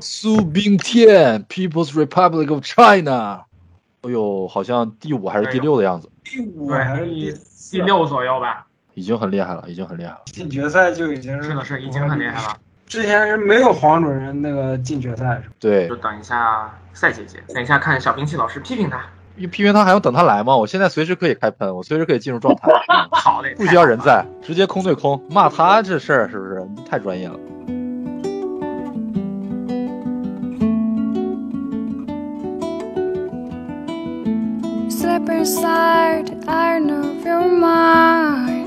苏炳添，People's Republic of China。哎呦，好像第五还是第六的样子，第五还是第第六左右吧，已经很厉害了，已经很厉害了。进决赛就已经是的是已经很厉害了。之前是没有黄主任那个进决赛是吧？对，就等一下赛姐姐，等一下看小兵器老师批评他。批评他还用等他来吗？我现在随时可以开喷，我随时可以进入状态。好嘞，不需要人在，直接空对空骂他这事儿是不是太专业了？slippers inside i know of your mind.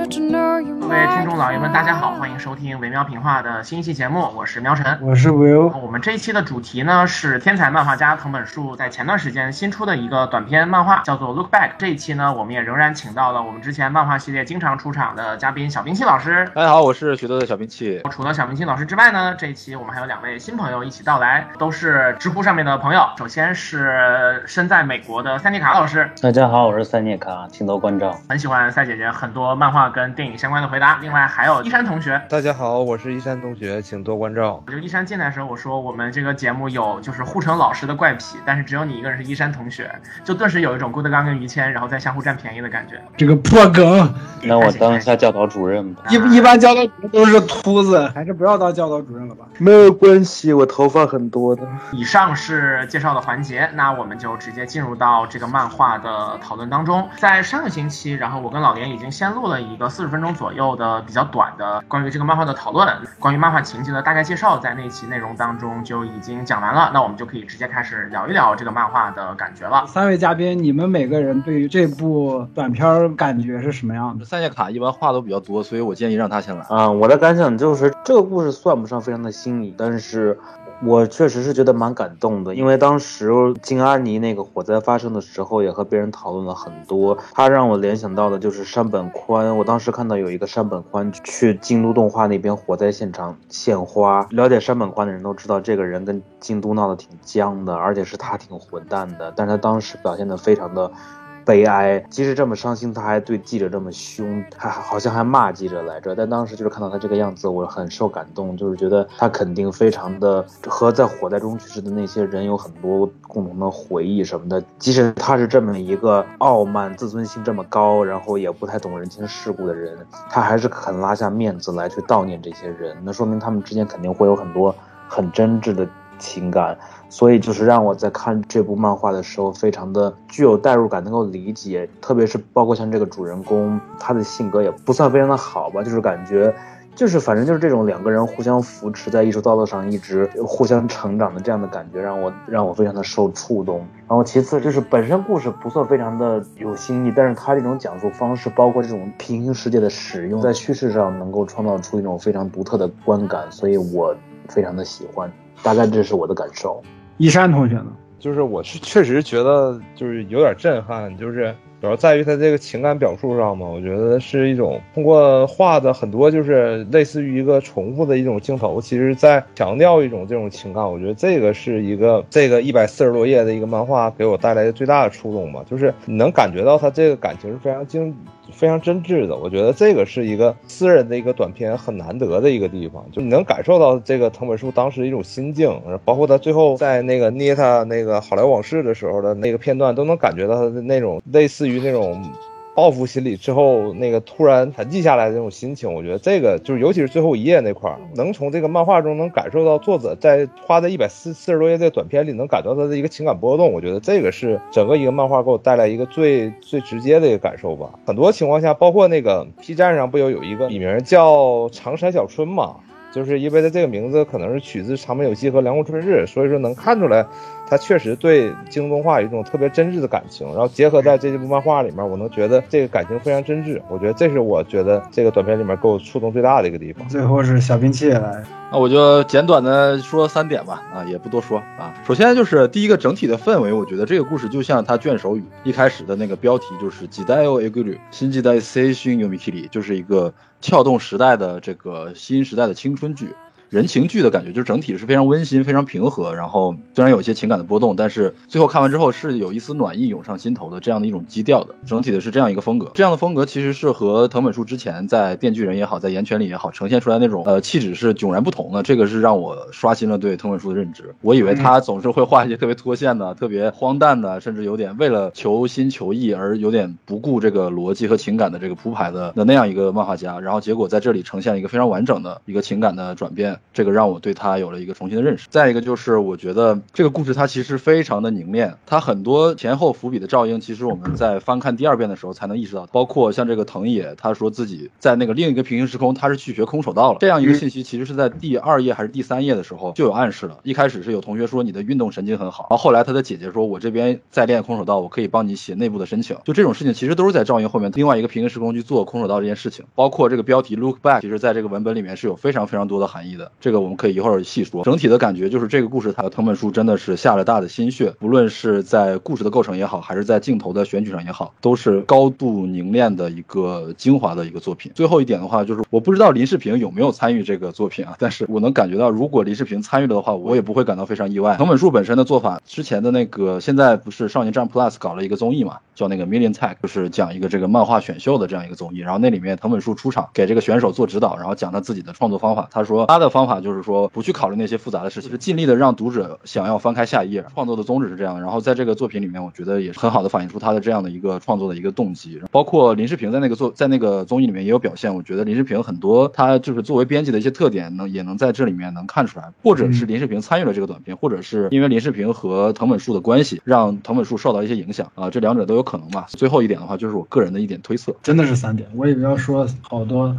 各位听众老爷们，大家好，欢迎收听《维妙评话》的新一期节目，我是苗晨，我是 Will。我们这一期的主题呢是天才漫画家藤本树在前段时间新出的一个短篇漫画，叫做《Look Back》。这一期呢，我们也仍然请到了我们之前漫画系列经常出场的嘉宾小兵器老师。大家好，我是许多的小兵器。除了小兵器老师之外呢，这一期我们还有两位新朋友一起到来，都是知乎上面的朋友。首先是身在美国的塞涅卡老师。大家好，我是塞涅卡，请多关照。很喜欢塞姐姐很多漫画跟电影相关的回答。另外还有一山同学。大家好，我是一山同学，请多关照。就一山进来的时候，我说我们这个节目有就是护城老师的怪癖，但是只有你一个人是一山同学，就顿时有一种郭德纲跟于谦，然后再相互占便宜的感觉。这个破梗，那我当一下教导主任吧。一一般教导主任都是秃子，还是不要当教导主任了吧？没有关系，我头发很多的。以上是介绍的环节，那我们就直接进入到这个漫画的讨论当中。在上个星期，然后我跟老连已经先录了一个四十分钟左右的比较短的关于这个漫画的讨论，关于漫画情节的大概介绍，在那期内容当中就已经讲完了。那我们就可以直接开始聊一聊这个漫画的感觉了。三位嘉宾，你们每个人对于这部短片感觉是什么样的？三叶卡一般话都比较多，所以我建议让他先来。啊，我的感想就是这个故事算不上非常的新颖，但是。我确实是觉得蛮感动的，因为当时金阿尼那个火灾发生的时候，也和别人讨论了很多。他让我联想到的就是山本宽。我当时看到有一个山本宽去京都动画那边火灾现场献花。了解山本宽的人都知道，这个人跟京都闹得挺僵的，而且是他挺混蛋的。但是他当时表现得非常的。悲哀，即使这么伤心，他还对记者这么凶，还好像还骂记者来着。但当时就是看到他这个样子，我很受感动，就是觉得他肯定非常的和在火灾中去世的那些人有很多共同的回忆什么的。即使他是这么一个傲慢、自尊心这么高，然后也不太懂人情世故的人，他还是肯拉下面子来去悼念这些人。那说明他们之间肯定会有很多很真挚的情感。所以就是让我在看这部漫画的时候，非常的具有代入感，能够理解。特别是包括像这个主人公，他的性格也不算非常的好吧，就是感觉，就是反正就是这种两个人互相扶持，在艺术道路上一直互相成长的这样的感觉，让我让我非常的受触动。然后其次就是本身故事不算非常的有新意，但是他这种讲述方式，包括这种平行世界的使用，在叙事上能够创造出一种非常独特的观感，所以我非常的喜欢。大概这是我的感受。一山同学呢？就是我是确实觉得就是有点震撼，就是主要在于他这个情感表述上嘛。我觉得是一种通过画的很多就是类似于一个重复的一种镜头，其实在强调一种这种情感。我觉得这个是一个这个一百四十多页的一个漫画给我带来的最大的触动吧，就是你能感觉到他这个感情是非常精。非常真挚的，我觉得这个是一个私人的一个短片，很难得的一个地方，就你能感受到这个藤本树当时一种心境，包括他最后在那个捏他那个好莱坞往事的时候的那个片段，都能感觉到他的那种类似于于那种。报复心理之后，那个突然沉寂下来的那种心情，我觉得这个就是，尤其是最后一页那块儿，能从这个漫画中能感受到作者在花在一百四四十多页这个短片里能感到他的一个情感波动。我觉得这个是整个一个漫画给我带来一个最最直接的一个感受吧。很多情况下，包括那个 P 站上不有有一个笔名叫长山小春嘛，就是因为他这个名字可能是取自长门有希和凉宫春日，所以说能看出来。他确实对京东动画有一种特别真挚的感情，然后结合在这部漫画里面，我能觉得这个感情非常真挚。我觉得这是我觉得这个短片里面给我触动最大的一个地方。最后是小兵器来，那我就简短的说三点吧，啊，也不多说啊。首先就是第一个整体的氛围，我觉得这个故事就像他卷首语一开始的那个标题，就是几代哦 A 规律，新几代 C 新 U M K 里，就是一个撬动时代的这个新时代的青春剧。人情剧的感觉，就是整体是非常温馨、非常平和。然后虽然有一些情感的波动，但是最后看完之后是有一丝暖意涌上心头的这样的一种基调的。整体的是这样一个风格，这样的风格其实是和藤本树之前在《电锯人》也好，在《岩泉》里也好呈现出来那种呃气质是迥然不同的。这个是让我刷新了对藤本树的认知。我以为他总是会画一些特别脱线的、特别荒诞的，甚至有点为了求新求异而有点不顾这个逻辑和情感的这个铺排的的那样一个漫画家。然后结果在这里呈现了一个非常完整的一个情感的转变，这个让我对他有了一个重新的认识。再一个就是我觉得这个故事它其实非常的凝练，它很多前后伏笔的照应，其实我们在翻看第二遍的时候才能意识到。包括像这个藤野，他说自己在那个另一个平行时空，他是去学空手道了。这样一个信息其实是在第二页还是第三页的时候就有暗示了。一开始是有同学说你的运动神经很好，然后后来他的姐姐说我这边在练空手道，我可以帮你写内部的申请。就这种事情其实都是在照应后面另外一个平行时空去做空手道这件事情。包括这个标题 Look Back，其实在这个文本里面是有非常非常多的含义的。这个我们可以一会儿细说。整体的感觉就是这个故事它的藤本树真的是下了大的心血，不论是在故事的构成也好，还是在镜头的选取上也好，都是高度凝练的一个精华的一个作品。最后一点的话，就是我不知道林世平有没有参与这个作品啊，但是我能感觉到，如果林世平参与了的话，我也不会感到非常意外。藤本树本身的做法，之前的那个现在不是少年战 Plus 搞了一个综艺嘛，叫那个 Million Tech，就是讲一个这个漫画选秀的这样一个综艺。然后那里面藤本树出场给这个选手做指导，然后讲他自己的创作方法。他说他的方法就是说不去考虑那些复杂的事情，是尽力的让读者想要翻开下一页。创作的宗旨是这样。然后在这个作品里面，我觉得也是很好的反映出他的这样的一个创作的一个动机。包括林世平在那个作在那个综艺里面也有表现。我觉得林世平很多他就是作为编辑的一些特点，能也能在这里面能看出来。或者是林世平参与了这个短片，或者是因为林世平和藤本树的关系，让藤本树受到一些影响啊，这两者都有可能吧。最后一点的话，就是我个人的一点推测。真的是三点，我以为要说好多。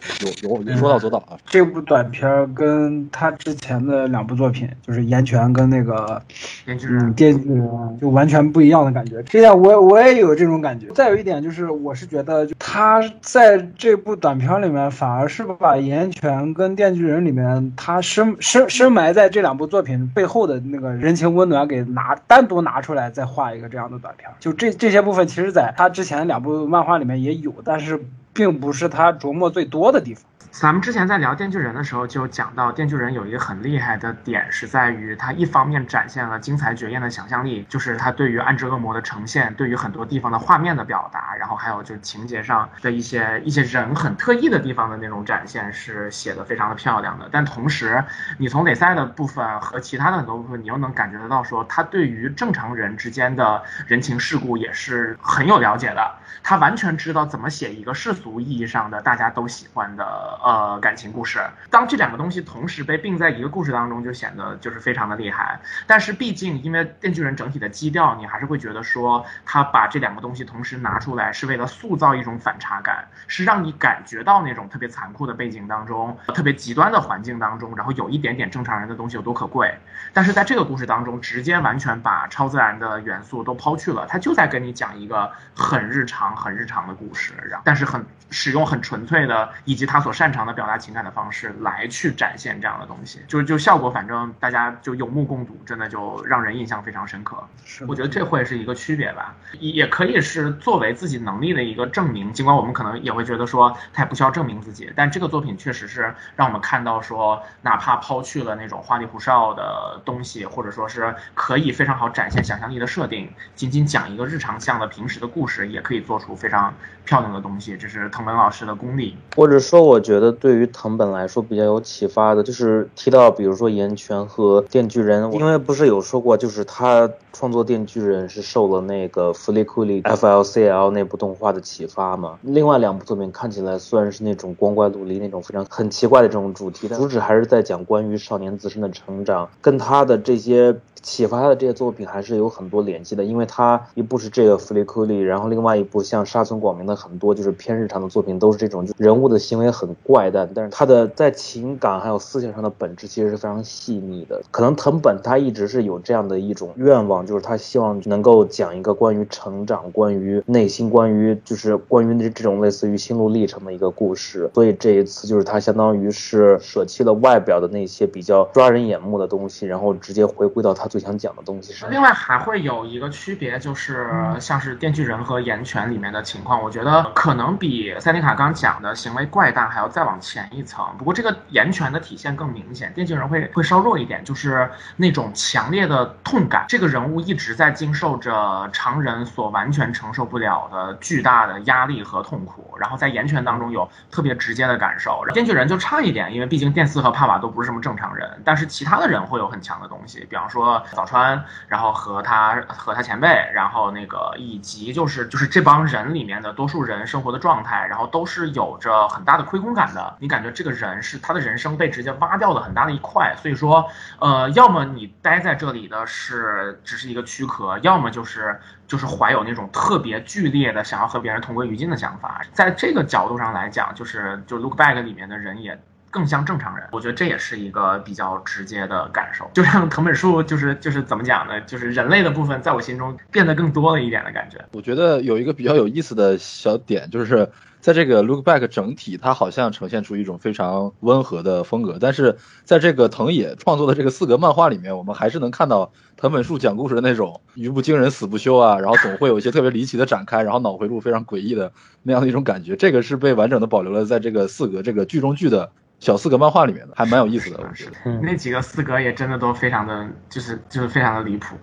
是有有说到做到啊！这部短片跟他之前的两部作品，就是《岩泉》跟那个《电锯嗯人《电锯人》，就完全不一样的感觉。这点我我也有这种感觉。再有一点就是，我是觉得就他在这部短片里面，反而是把《岩泉》跟《电锯人》里面他深深深埋在这两部作品背后的那个人情温暖给拿单独拿出来，再画一个这样的短片。就这这些部分，其实在他之前两部漫画里面也有，但是并不是他琢磨最多的地方。咱们之前在聊《电锯人》的时候，就讲到《电锯人》有一个很厉害的点，是在于他一方面展现了精彩绝艳的想象力，就是他对于暗之恶魔的呈现，对于很多地方的画面的表达，还有就是情节上的一些一些人很特异的地方的那种展现，是写的非常的漂亮的。但同时，你从雷赛的部分和其他的很多部分，你又能感觉得到说，他对于正常人之间的人情世故也是很有了解的。他完全知道怎么写一个世俗意义上的大家都喜欢的呃感情故事。当这两个东西同时被并在一个故事当中，就显得就是非常的厉害。但是毕竟因为《电锯人》整体的基调，你还是会觉得说他把这两个东西同时拿出来，是为了塑造一种反差感，是让你感觉到那种特别残酷的背景当中，特别极端的环境当中，然后有一点点正常人的东西有多可贵。但是在这个故事当中，直接完全把超自然的元素都抛去了，他就在跟你讲一个很日常、很日常的故事，然后但是很使用很纯粹的以及他所擅长的表达情感的方式来去展现这样的东西，就是就效果，反正大家就有目共睹，真的就让人印象非常深刻。是我觉得这会是一个区别吧，也也可以是作为自己能力的一个证明。尽管我们可能也会觉得说他也不需要证明自己，但这个作品确实是让我们看到说，哪怕抛去了那种花里胡哨的东西，或者说是可以非常好展现想象力的设定，仅仅讲一个日常向的平时的故事，也可以做出非常漂亮的东西。这是藤本老师的功力。或者说，我觉得对于藤本来说比较有启发的，就是提到比如说岩泉和电锯人，因为不是有说过，就是他创作电锯人是受了那个弗利库里 FLCL 那部动画的启发嘛。另外两部作品看起来虽然是那种光怪陆离那种非常很奇怪的这种主题，但主旨还是在讲关于少年自身的成长，跟他的这些。启发他的这些作品还是有很多联系的，因为他一部是这个弗利库利，然后另外一部像沙村广明的很多就是偏日常的作品，都是这种就人物的行为很怪诞，但是他的在情感还有思想上的本质其实是非常细腻的。可能藤本他一直是有这样的一种愿望，就是他希望能够讲一个关于成长、关于内心、关于就是关于这这种类似于心路历程的一个故事，所以这一次就是他相当于是舍弃了外表的那些比较抓人眼目的东西，然后直接回归到他最想讲的东西是。另外还会有一个区别，就是像是《电锯人》和《岩泉》里面的情况，我觉得可能比塞尼卡刚讲的行为怪诞还要再往前一层。不过这个《岩泉》的体现更明显，《电锯人》会会稍弱一点，就是那种强烈的痛感。这个人物一直在经受着常人所完全承受不了的巨大的压力和痛苦，然后在《岩泉》当中有特别直接的感受。《电锯人》就差一点，因为毕竟电四和帕瓦都不是什么正常人，但是其他的人会有很强的东西，比方说早川，然后和他和他前辈，然后那个以及就是就是这帮人里面的多数人生活的状态，然后都是有着很大的亏空感的。你感觉这个人是他的人生被直接挖掉了很大的一块，所以说，呃，要么你待在这里的是只是一个躯壳，要么就是就是怀有那种特别剧烈的想要和别人同归于尽的想法。在这个角度上来讲，就是就 Look Back 里面的人也。更像正常人，我觉得这也是一个比较直接的感受。就像藤本树，就是就是怎么讲呢？就是人类的部分在我心中变得更多了一点的感觉。我觉得有一个比较有意思的小点，就是在这个 Look Back 整体，它好像呈现出一种非常温和的风格，但是在这个藤野创作的这个四格漫画里面，我们还是能看到藤本树讲故事的那种语不惊人死不休啊，然后总会有一些特别离奇的展开，然后脑回路非常诡异的那样的一种感觉。这个是被完整的保留了在这个四格这个剧中剧的。小四格漫画里面的还蛮有意思的，我觉得那几个四格也真的都非常的，就是就是非常的离谱。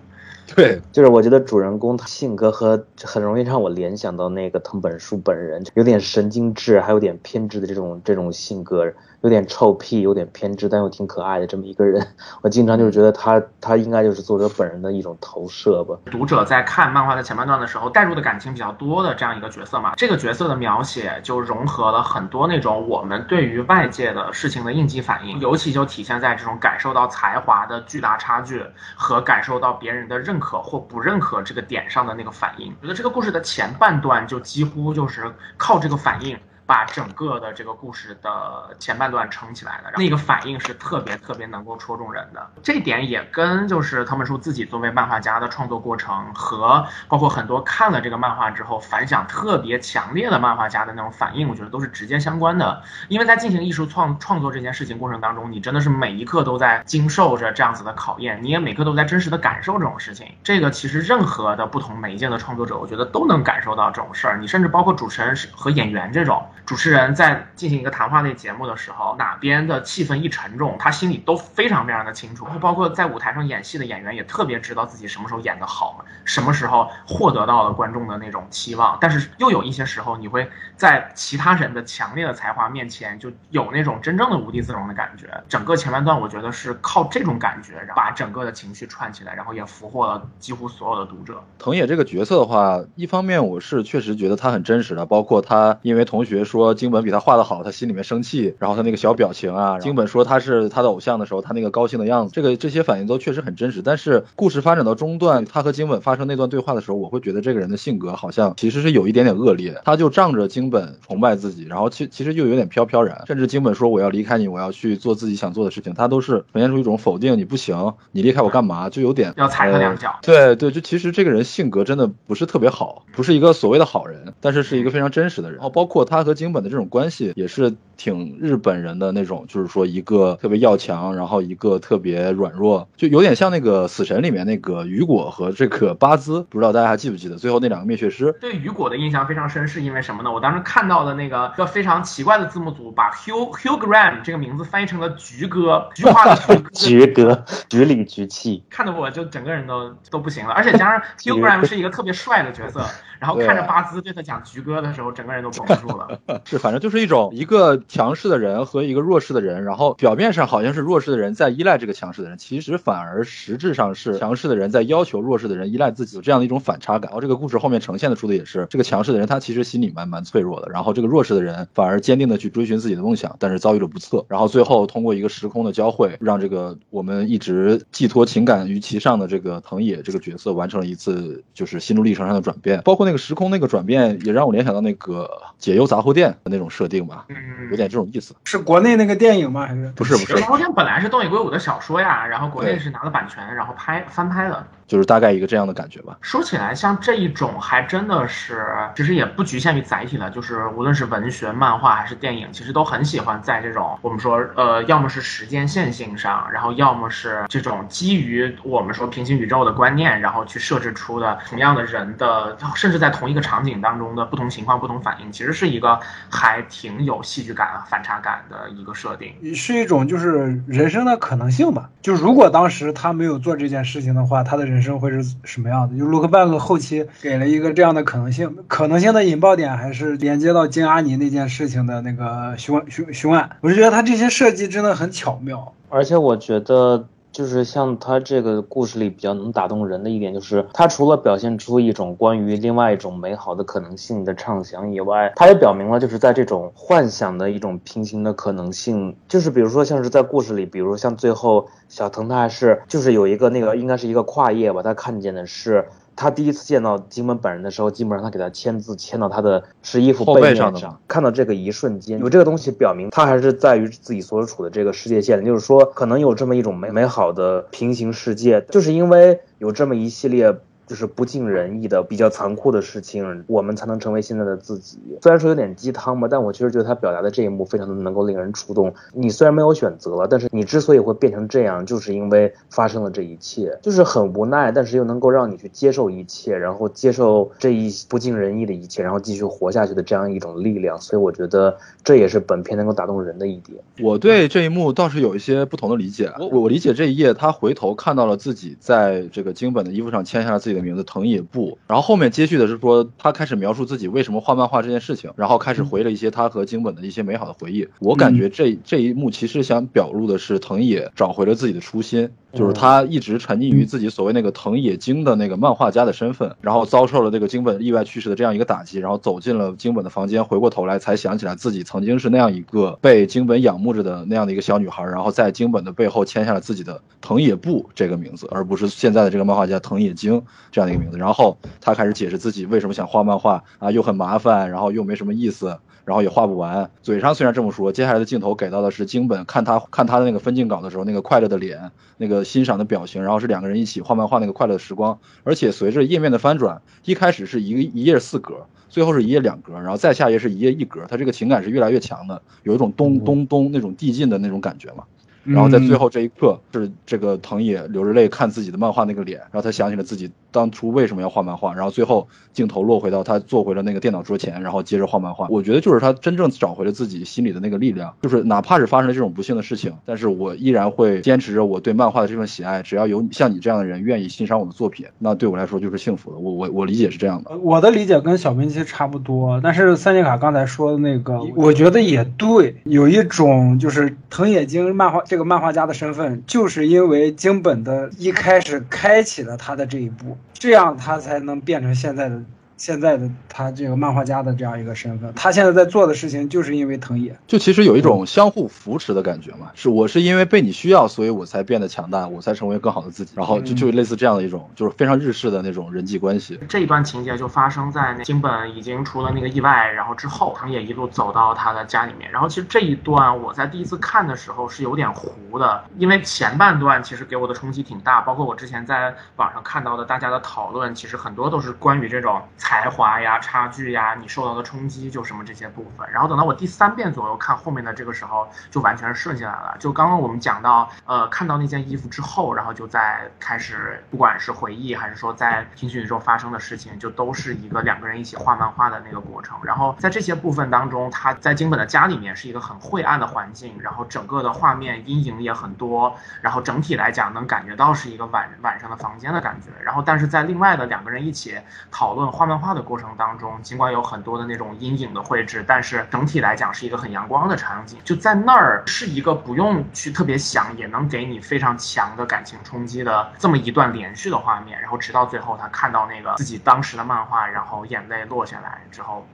对，就是我觉得主人公他性格和很容易让我联想到那个藤本树本人，有点神经质，还有点偏执的这种这种性格。有点臭屁，有点偏执，但又挺可爱的这么一个人，我经常就是觉得他，他应该就是作者本人的一种投射吧。读者在看漫画的前半段的时候，带入的感情比较多的这样一个角色嘛，这个角色的描写就融合了很多那种我们对于外界的事情的应激反应，尤其就体现在这种感受到才华的巨大差距和感受到别人的认可或不认可这个点上的那个反应。我觉得这个故事的前半段就几乎就是靠这个反应。把整个的这个故事的前半段撑起来的，那个反应是特别特别能够戳中人的。这点也跟就是藤本树自己作为漫画家的创作过程和包括很多看了这个漫画之后反响特别强烈的漫画家的那种反应，我觉得都是直接相关的。因为在进行艺术创创作这件事情过程当中，你真的是每一刻都在经受着这样子的考验，你也每刻都在真实的感受这种事情。这个其实任何的不同媒介的创作者，我觉得都能感受到这种事儿。你甚至包括主持人和演员这种。主持人在进行一个谈话类节目的时候，哪边的气氛一沉重，他心里都非常非常的清楚。包括在舞台上演戏的演员也特别知道自己什么时候演得好，什么时候获得到了观众的那种期望。但是又有一些时候，你会在其他人的强烈的才华面前，就有那种真正的无地自容的感觉。整个前半段，我觉得是靠这种感觉，把整个的情绪串起来，然后也俘获了几乎所有的读者。藤野这个角色的话，一方面我是确实觉得他很真实的，包括他因为同学。说金本比他画的好，他心里面生气，然后他那个小表情啊，金本说他是他的偶像的时候，他那个高兴的样子，这个这些反应都确实很真实。但是故事发展到中段，他和金本发生那段对话的时候，我会觉得这个人的性格好像其实是有一点点恶劣。他就仗着金本崇拜自己，然后其其实又有点飘飘然，甚至金本说我要离开你，我要去做自己想做的事情，他都是呈现出一种否定，你不行，你离开我干嘛？就有点要踩他两脚。对对，就其实这个人性格真的不是特别好，不是一个所谓的好人，但是是一个非常真实的人。然后包括他和京本的这种关系。也是挺日本人的那种，就是说一个特别要强，然后一个特别软弱，就有点像那个死神里面那个雨果和这个巴兹，不知道大家还记不记得最后那两个灭血师？对雨果的印象非常深，是因为什么呢？我当时看到的那个一个非常奇怪的字幕组，把 Hugh Hugh Graham 这个名字翻译成了菊哥，菊花的菊哥，菊里菊气，看得我就整个人都都不行了。而且加上 Hugh Graham 是一个特别帅的角色，然后看着巴兹对他讲菊哥的时候，整个人都绷不住了。是，反正就是一种。一个强势的人和一个弱势的人，然后表面上好像是弱势的人在依赖这个强势的人，其实反而实质上是强势的人在要求弱势的人依赖自己，有这样的一种反差感。然后这个故事后面呈现的出的也是这个强势的人，他其实心里蛮蛮脆弱的，然后这个弱势的人反而坚定的去追寻自己的梦想，但是遭遇了不测。然后最后通过一个时空的交汇，让这个我们一直寄托情感于其上的这个藤野这个角色完成了一次就是心路历程上的转变。包括那个时空那个转变，也让我联想到那个解忧杂货店的那种设定。吧，嗯，有点这种意思。是国内那个电影吗？还是不是不是？《杂货店》本来是东野圭吾的小说呀，然后国内是拿了版权，然后拍翻拍的。就是大概一个这样的感觉吧。说起来，像这一种还真的是，其实也不局限于载体了，就是无论是文学、漫画还是电影，其实都很喜欢在这种我们说呃，要么是时间线性上，然后要么是这种基于我们说平行宇宙的观念，然后去设置出的同样的人的，甚至在同一个场景当中的不同情况、不同反应，其实是一个还挺有戏剧感、反差感的一个设定，是一种就是人生的可能性吧。就如果当时他没有做这件事情的话，他的人人生会是什么样的？就 Look Back 后期给了一个这样的可能性，可能性的引爆点还是连接到金阿尼那件事情的那个凶凶凶案。我是觉得他这些设计真的很巧妙，而且我觉得。就是像他这个故事里比较能打动人的一点，就是他除了表现出一种关于另外一种美好的可能性的畅想以外，他也表明了就是在这种幻想的一种平行的可能性，就是比如说像是在故事里，比如像最后小腾他还是就是有一个那个应该是一个跨页吧，他看见的是。他第一次见到金门本人的时候，基本上他给他签字，签到他的湿衣服背面上。看到这个一瞬间，有这个东西表明他还是在于自己所处的这个世界线，就是说可能有这么一种美美好的平行世界，就是因为有这么一系列。就是不尽人意的、比较残酷的事情，我们才能成为现在的自己。虽然说有点鸡汤嘛，但我确实觉得他表达的这一幕非常的能够令人触动。你虽然没有选择了，但是你之所以会变成这样，就是因为发生了这一切，就是很无奈，但是又能够让你去接受一切，然后接受这一不尽人意的一切，然后继续活下去的这样一种力量。所以我觉得这也是本片能够打动人的一点。我对这一幕倒是有一些不同的理解。我我理解这一页，他回头看到了自己在这个京本的衣服上签下了自己。的名字藤野部，然后后面接续的是说他开始描述自己为什么画漫画这件事情，然后开始回了一些他和京本的一些美好的回忆。我感觉这这一幕其实想表露的是藤野找回了自己的初心。就是他一直沉溺于自己所谓那个藤野京的那个漫画家的身份，然后遭受了这个京本意外去世的这样一个打击，然后走进了京本的房间，回过头来才想起来自己曾经是那样一个被京本仰慕着的那样的一个小女孩，然后在京本的背后签下了自己的藤野部这个名字，而不是现在的这个漫画家藤野京这样的一个名字。然后他开始解释自己为什么想画漫画啊，又很麻烦，然后又没什么意思。然后也画不完，嘴上虽然这么说，接下来的镜头给到的是京本看他看他的那个分镜稿的时候，那个快乐的脸，那个欣赏的表情，然后是两个人一起画漫画那个快乐的时光。而且随着页面的翻转，一开始是一个一页四格，最后是一页两格，然后再下页是一页一格，他这个情感是越来越强的，有一种咚咚咚那种递进的那种感觉嘛。然后在最后这一刻，是这个藤野流着泪看自己的漫画那个脸，然后他想起了自己当初为什么要画漫画，然后最后镜头落回到他坐回了那个电脑桌前，然后接着画漫画。我觉得就是他真正找回了自己心里的那个力量，就是哪怕是发生了这种不幸的事情，但是我依然会坚持着我对漫画的这份喜爱。只要有像你这样的人愿意欣赏我的作品，那对我来说就是幸福的。我我我理解是这样的。我的理解跟小明其实差不多，但是三杰卡刚才说的那个，我觉得也对，有一种就是藤野经漫画这个漫画家的身。份就是因为京本的一开始开启了他的这一步，这样他才能变成现在的。现在的他这个漫画家的这样一个身份，他现在在做的事情就是因为藤野，就其实有一种相互扶持的感觉嘛。是我是因为被你需要，所以我才变得强大，我才成为更好的自己。然后就就类似这样的一种，就是非常日式的那种人际关系。这一段情节就发生在那京本已经出了那个意外，然后之后藤野一路走到他的家里面。然后其实这一段我在第一次看的时候是有点糊的，因为前半段其实给我的冲击挺大，包括我之前在网上看到的大家的讨论，其实很多都是关于这种。才华呀，差距呀，你受到的冲击就什么这些部分。然后等到我第三遍左右看后面的这个时候，就完全顺下来了。就刚刚我们讲到，呃，看到那件衣服之后，然后就在开始，不管是回忆还是说在平行宇宙发生的事情，就都是一个两个人一起画漫画的那个过程。然后在这些部分当中，他在京本的家里面是一个很晦暗的环境，然后整个的画面阴影也很多，然后整体来讲能感觉到是一个晚晚上的房间的感觉。然后但是在另外的两个人一起讨论画漫。画的过程当中，尽管有很多的那种阴影的绘制，但是整体来讲是一个很阳光的场景。就在那儿是一个不用去特别想，也能给你非常强的感情冲击的这么一段连续的画面。然后直到最后，他看到那个自己当时的漫画，然后眼泪落下来之后。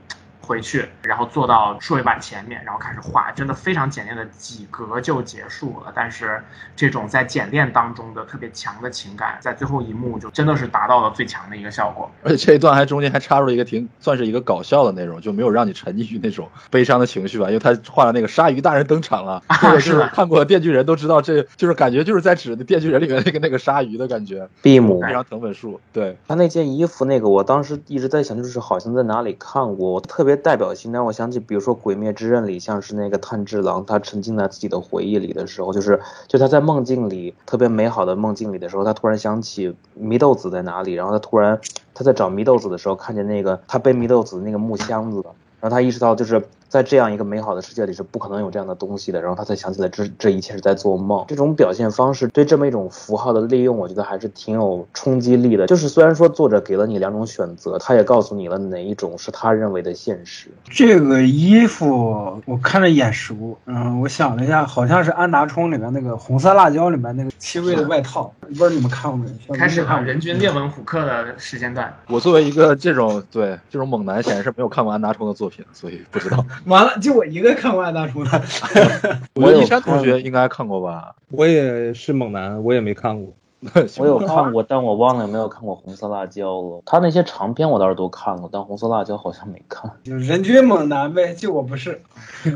回去，然后坐到数位板前面，然后开始画，真的非常简练的几格就结束了。但是这种在简练当中的特别强的情感，在最后一幕就真的是达到了最强的一个效果。而且这一段还中间还插入了一个挺算是一个搞笑的内容，就没有让你沉溺于那种悲伤的情绪吧，因为他画了那个鲨鱼大人登场了，这个就是看过《电锯人》都知道，这就是感觉就是在指《电锯人》里面那个那个鲨鱼的感觉，闭姆非常藤本树。对他那件衣服，那个我当时一直在想，就是好像在哪里看过，我特别代表性。让我想起，比如说《鬼灭之刃》里，像是那个炭治郎，他沉浸在自己的回忆里的时候，就是就他在梦境里特别美好的梦境里的时候，他突然想起祢豆子在哪里，然后他突然他在找祢豆子的时候，看见那个他背祢豆子的那个木箱子，然后他意识到就是。在这样一个美好的世界里是不可能有这样的东西的，然后他才想起来这这一切是在做梦。这种表现方式对这么一种符号的利用，我觉得还是挺有冲击力的。就是虽然说作者给了你两种选择，他也告诉你了哪一种是他认为的现实。这个衣服我看着眼熟，嗯，我想了一下，好像是安达充里面那个红色辣椒里面那个七位的外套，不知道你们看过没？开始看人均列文虎克的时间段。我作为一个这种对这种猛男，显然是没有看过安达充的作品，所以不知道。完了，就我一个看过爱大叔的。我一山同学应该看过吧？我也是猛男，我也没看过。我有看过，但我忘了有没有看过红色辣椒了。他那些长篇我倒是都看过，但红色辣椒好像没看。就人均猛男呗，就我不是。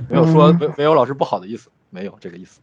没有说没没有老师不好的意思，没有这个意思。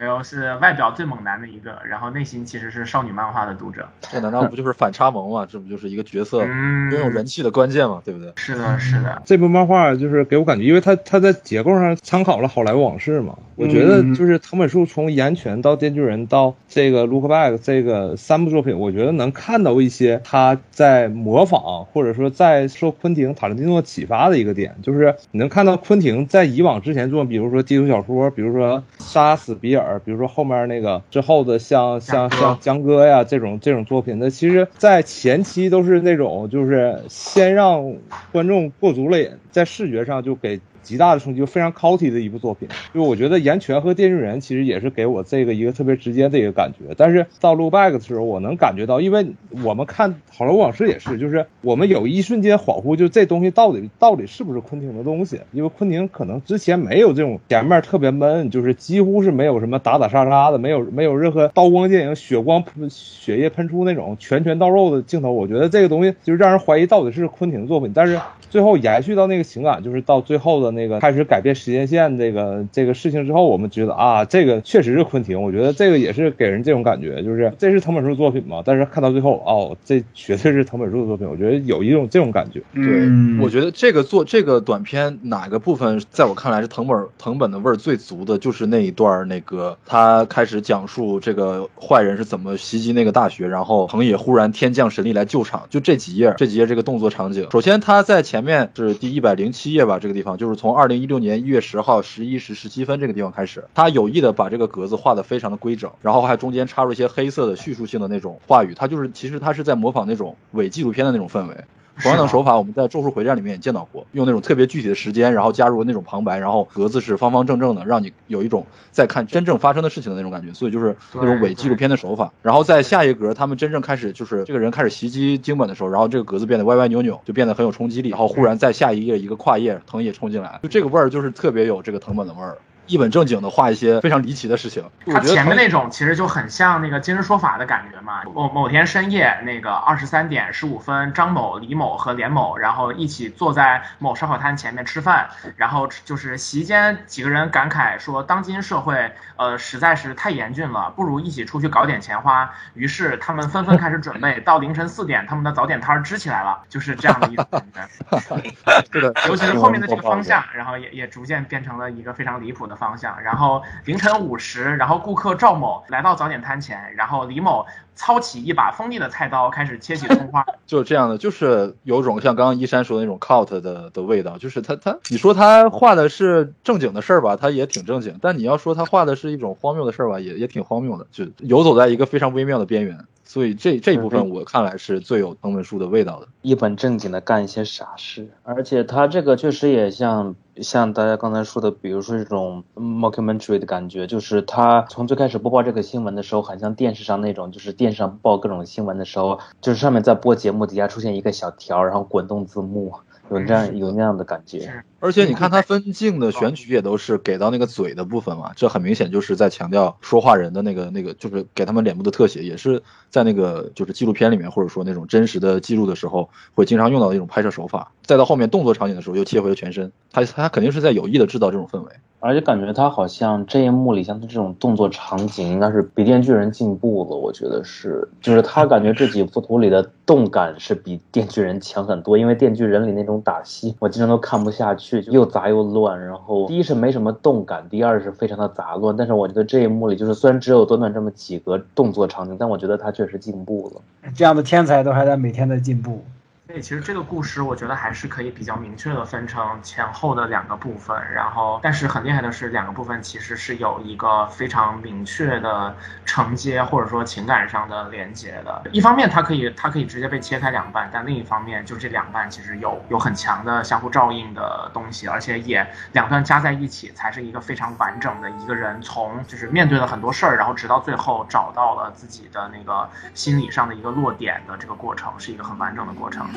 没有是外表最猛男的一个，然后内心其实是少女漫画的读者。这难道不就是反差萌吗？这不就是一个角色拥有人气的关键吗？对不对？是的，是的。这部漫画就是给我感觉，因为它它在结构上参考了《好莱坞往事》嘛。我觉得就是藤本树从《岩泉》到《电锯人》到这个《Look Back》这个三部作品，我觉得能看到一些他在模仿或者说在受昆汀·塔伦蒂诺启发的一个点，就是你能看到昆汀在以往之前做，比如说基础小说，比如说《杀死比尔》。比如说后面那个之后的像像像江哥呀这种这种作品，那其实在前期都是那种就是先让观众过足了瘾，在视觉上就给。极大的冲击，非常 c o t y 的一部作品。就我觉得《岩泉》和《电锯人》其实也是给我这个一个特别直接的一个感觉。但是到《Look Back》的时候，我能感觉到，因为我们看《好莱坞往事》也是，就是我们有一瞬间恍惚，就这东西到底到底是不是昆汀的东西？因为昆汀可能之前没有这种前面特别闷，就是几乎是没有什么打打杀杀的，没有没有任何刀光剑影、血光血液喷出那种拳拳到肉的镜头。我觉得这个东西就是让人怀疑到底是昆汀的作品。但是最后延续到那个情感，就是到最后的那。那个开始改变时间线这个这个事情之后，我们觉得啊，这个确实是昆汀。我觉得这个也是给人这种感觉，就是这是藤本树作品嘛。但是看到最后，哦，这绝对是藤本树的作品。我觉得有一种这种感觉。对，我觉得这个做这个短片哪个部分，在我看来是藤本藤本的味儿最足的，就是那一段那个他开始讲述这个坏人是怎么袭击那个大学，然后藤野忽然天降神力来救场，就这几页，这几页这个动作场景。首先他在前面是第一百零七页吧，这个地方就是从。二零一六年一月十号十一时十七分这个地方开始，他有意的把这个格子画的非常的规整，然后还中间插入一些黑色的叙述性的那种话语，他就是其实他是在模仿那种伪纪录片的那种氛围。同样的手法，我们在《咒术回战》里面也见到过，用那种特别具体的时间，然后加入那种旁白，然后格子是方方正正的，让你有一种在看真正发生的事情的那种感觉。所以就是那种伪纪录片的手法。然后在下一格，他们真正开始就是这个人开始袭击经本的时候，然后这个格子变得歪歪扭扭，就变得很有冲击力。然后忽然在下一页一个跨页，藤野冲进来，就这个味儿就是特别有这个藤本的味儿。一本正经的画一些非常离奇的事情，他前面那种其实就很像那个今日说法的感觉嘛。某某天深夜，那个二十三点十五分，张某、李某和连某，然后一起坐在某烧烤摊前面吃饭，然后就是席间几个人感慨说，当今社会呃实在是太严峻了，不如一起出去搞点钱花。于是他们纷纷开始准备，到凌晨四点，他们的早点摊支起来了，就是这样的一个感觉。是的，尤其是后面的这个方向，然后也也逐渐变成了一个非常离谱的。方向，然后凌晨五时，然后顾客赵某来到早点摊前，然后李某操起一把锋利的菜刀，开始切起葱花。就是这样的，就是有种像刚刚一山说的那种 cult 的的味道。就是他他，你说他画的是正经的事儿吧，他也挺正经；但你要说他画的是一种荒谬的事儿吧，也也挺荒谬的，就游走在一个非常微妙的边缘。所以这这一部分我看来是最有藤本树的味道的，一本正经的干一些傻事，而且他这个确实也像像大家刚才说的，比如说这种 mockumentary 的感觉，就是他从最开始播报这个新闻的时候，很像电视上那种，就是电视上报各种新闻的时候，就是上面在播节目，底下出现一个小条，然后滚动字幕。有这样有那样的感觉。是而且你看他分镜的选取也都是给到那个嘴的部分嘛，这很明显就是在强调说话人的那个那个，就是给他们脸部的特写，也是在那个就是纪录片里面或者说那种真实的记录的时候会经常用到的一种拍摄手法。再到后面动作场景的时候又切回了全身，他他肯定是在有意的制造这种氛围。而且感觉他好像这一幕里，像他这种动作场景，应该是比《电锯人》进步了。我觉得是，就是他感觉这几幅图里的动感是比《电锯人》强很多。因为《电锯人》里那种打戏，我经常都看不下去，又杂又乱。然后第一是没什么动感，第二是非常的杂乱。但是我觉得这一幕里，就是虽然只有短短这么几个动作场景，但我觉得他确实进步了。这样的天才都还在每天在进步。所以其实这个故事，我觉得还是可以比较明确的分成前后的两个部分。然后，但是很厉害的是，两个部分其实是有一个非常明确的承接，或者说情感上的连接的。一方面，它可以它可以直接被切开两半，但另一方面，就这两半其实有有很强的相互照应的东西，而且也两段加在一起，才是一个非常完整的一个人从就是面对了很多事儿，然后直到最后找到了自己的那个心理上的一个落点的这个过程，是一个很完整的过程。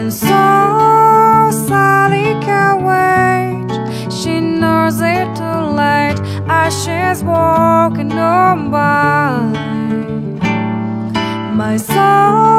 And so Sally can wait. She knows it too late as she's walking on by. My soul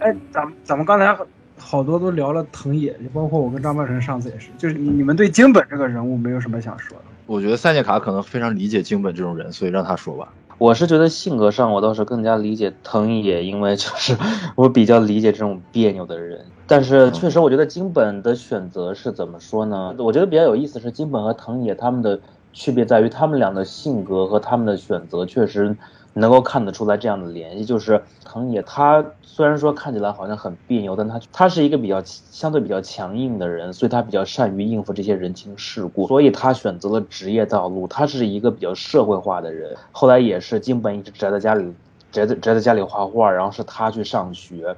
哎，咱们咱们刚才好多都聊了藤野，就包括我跟张半神上次也是，就是你你们对京本这个人物没有什么想说的？我觉得塞涅卡可能非常理解京本这种人，所以让他说吧。我是觉得性格上，我倒是更加理解藤野，因为就是 我比较理解这种别扭的人。但是确实，我觉得京本的选择是怎么说呢？我觉得比较有意思是京本和藤野他们的区别在于，他们俩的性格和他们的选择确实能够看得出来这样的联系。就是藤野他虽然说看起来好像很别扭，但他他是一个比较相对比较强硬的人，所以他比较善于应付这些人情世故，所以他选择了职业道路。他是一个比较社会化的人，后来也是金本一直宅在家里，宅在宅在家里画画，然后是他去上学，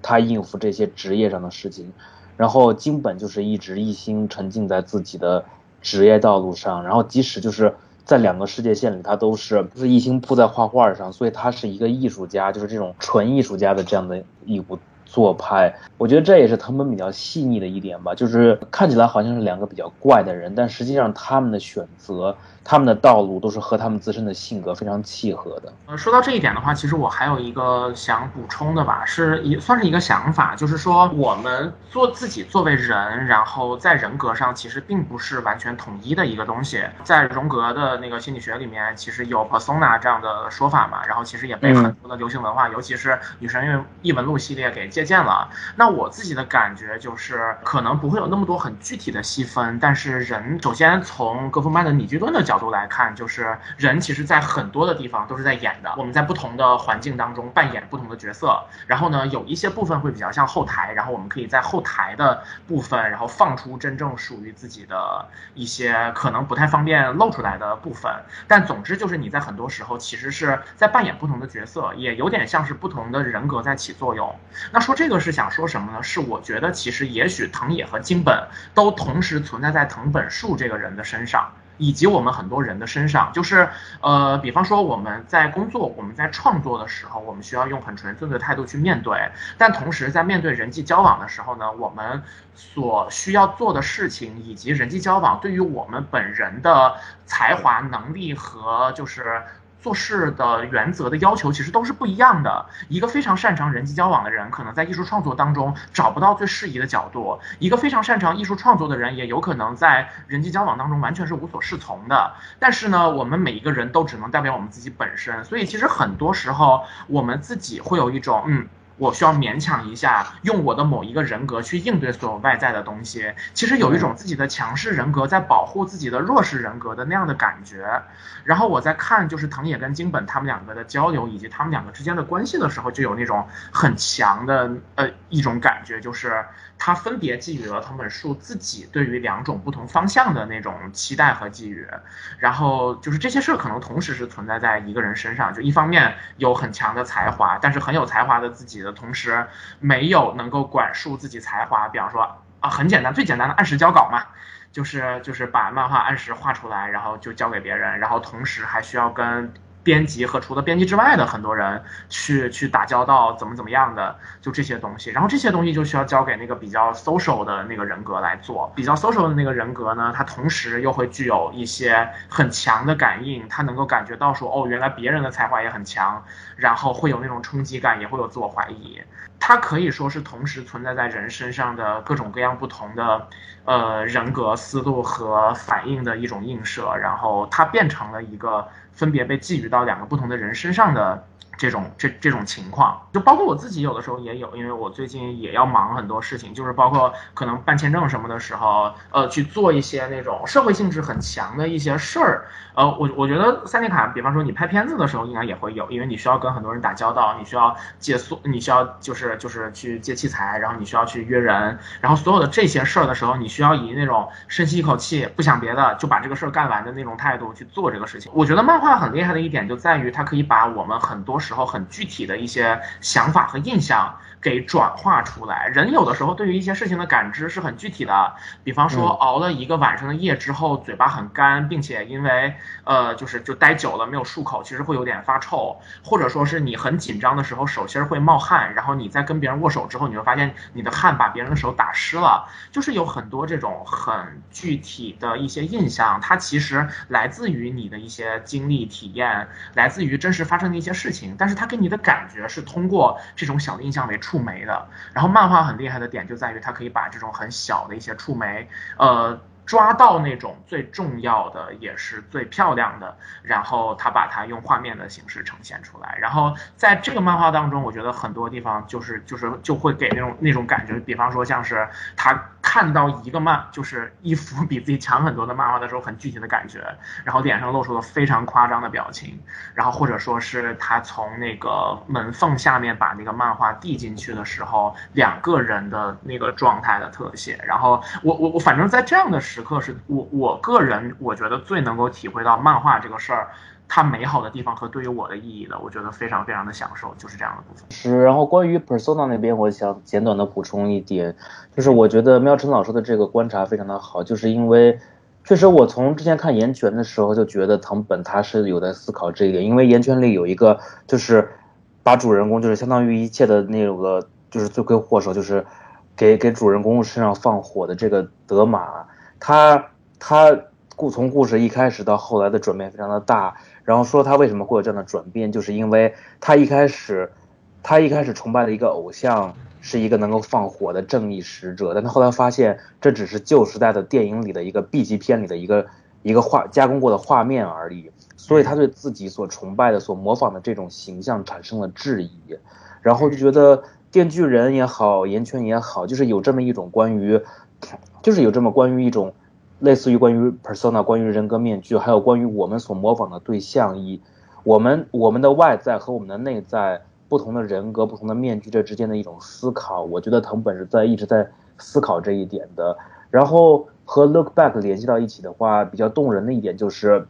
他应付这些职业上的事情，然后金本就是一直一心沉浸在自己的职业道路上，然后即使就是在两个世界线里，他都是就是一心扑在画画上，所以他是一个艺术家，就是这种纯艺术家的这样的一股做派。我觉得这也是他们比较细腻的一点吧，就是看起来好像是两个比较怪的人，但实际上他们的选择、他们的道路都是和他们自身的性格非常契合的。呃，说到这一点的话，其实我还有一个想补充的吧，是也算是一个想法，就是说我们做自己作为人，然后在人格上其实并不是完全统一的一个东西。在荣格的那个心理学里面，其实有 persona 这样的说法嘛，然后其实也被很多的流行文化，尤其是女神异闻录系列给借鉴了。那我自己的感觉就是，可能不会有那么多很具体的细分，但是人首先从格夫曼的拟剧论的角度来看，就是人其实在很多的地方都是在演的，我们在不同的环境当中扮演不同的角色，然后呢，有一些部分会比较像后台，然后我们可以在后台的部分，然后放出真正属于自己的一些可能不太方便露出来的部分。但总之就是你在很多时候其实是在扮演不同的角色，也有点像是不同的人格在起作用。那说这个是想说什么呢？是我觉得其实也许藤野和京本都同时存在在藤本树这个人的身上。以及我们很多人的身上，就是呃，比方说我们在工作、我们在创作的时候，我们需要用很纯粹的态度去面对，但同时在面对人际交往的时候呢，我们所需要做的事情以及人际交往对于我们本人的才华、能力和就是。做事的原则的要求其实都是不一样的。一个非常擅长人际交往的人，可能在艺术创作当中找不到最适宜的角度；一个非常擅长艺术创作的人，也有可能在人际交往当中完全是无所适从的。但是呢，我们每一个人都只能代表我们自己本身，所以其实很多时候我们自己会有一种嗯。我需要勉强一下，用我的某一个人格去应对所有外在的东西。其实有一种自己的强势人格在保护自己的弱势人格的那样的感觉。然后我在看就是藤野跟金本他们两个的交流以及他们两个之间的关系的时候，就有那种很强的呃一种感觉，就是他分别寄予了藤本树自己对于两种不同方向的那种期待和寄予，然后就是这些事儿可能同时是存在在一个人身上，就一方面有很强的才华，但是很有才华的自己的同时，没有能够管束自己才华，比方说啊，很简单，最简单的按时交稿嘛。就是就是把漫画按时画出来，然后就交给别人，然后同时还需要跟编辑和除了编辑之外的很多人去去打交道，怎么怎么样的，就这些东西。然后这些东西就需要交给那个比较 social 的那个人格来做。比较 social 的那个人格呢，他同时又会具有一些很强的感应，他能够感觉到说，哦，原来别人的才华也很强，然后会有那种冲击感，也会有自我怀疑。它可以说是同时存在在人身上的各种各样不同的，呃，人格思路和反应的一种映射，然后它变成了一个分别被寄予到两个不同的人身上的这种这这种情况，就包括我自己有的时候也有，因为我最近也要忙很多事情，就是包括可能办签证什么的时候，呃，去做一些那种社会性质很强的一些事儿。呃，我我觉得三 D 卡，比方说你拍片子的时候，应该也会有，因为你需要跟很多人打交道，你需要借宿，你需要就是就是去借器材，然后你需要去约人，然后所有的这些事儿的时候，你需要以那种深吸一口气，不想别的，就把这个事儿干完的那种态度去做这个事情。我觉得漫画很厉害的一点就在于它可以把我们很多时候很具体的一些想法和印象。给转化出来。人有的时候对于一些事情的感知是很具体的，比方说熬了一个晚上的夜之后，嘴巴很干，并且因为呃就是就待久了没有漱口，其实会有点发臭，或者说是你很紧张的时候手心会冒汗，然后你在跟别人握手之后，你会发现你的汗把别人的手打湿了，就是有很多这种很具体的一些印象，它其实来自于你的一些经历体验，来自于真实发生的一些事情，但是它给你的感觉是通过这种小的印象为。触媒的，然后漫画很厉害的点就在于它可以把这种很小的一些触媒，呃。抓到那种最重要的也是最漂亮的，然后它把它用画面的形式呈现出来。然后在这个漫画当中，我觉得很多地方就是就是就会给那种那种感觉，比方说像是它看到一个漫就是一幅比自己强很多的漫画的时候，很具体的感觉，然后脸上露出了非常夸张的表情，然后或者说是他从那个门缝下面把那个漫画递进去的时候，两个人的那个状态的特写。然后我我我反正在这样的时。刻是我我个人我觉得最能够体会到漫画这个事儿它美好的地方和对于我的意义的，我觉得非常非常的享受，就是这样的部分。是，然后关于 persona 那边，我想简短的补充一点，就是我觉得喵晨老师的这个观察非常的好，就是因为确实我从之前看岩泉的时候就觉得藤本他是有在思考这一点，因为岩泉里有一个就是把主人公就是相当于一切的那个就是罪魁祸首，就是给给主人公身上放火的这个德玛。他他故从故事一开始到后来的转变非常的大，然后说他为什么会有这样的转变，就是因为他一开始他一开始崇拜的一个偶像是一个能够放火的正义使者，但他后来发现这只是旧时代的电影里的一个 B 级片里的一个一个画加工过的画面而已，所以他对自己所崇拜的所模仿的这种形象产生了质疑，然后就觉得电锯人也好，岩泉也好，就是有这么一种关于。就是有这么关于一种，类似于关于 persona，关于人格面具，还有关于我们所模仿的对象以我们我们的外在和我们的内在不同的人格、不同的面具这之间的一种思考。我觉得藤本是在一直在思考这一点的。然后和 look back 联系到一起的话，比较动人的一点就是，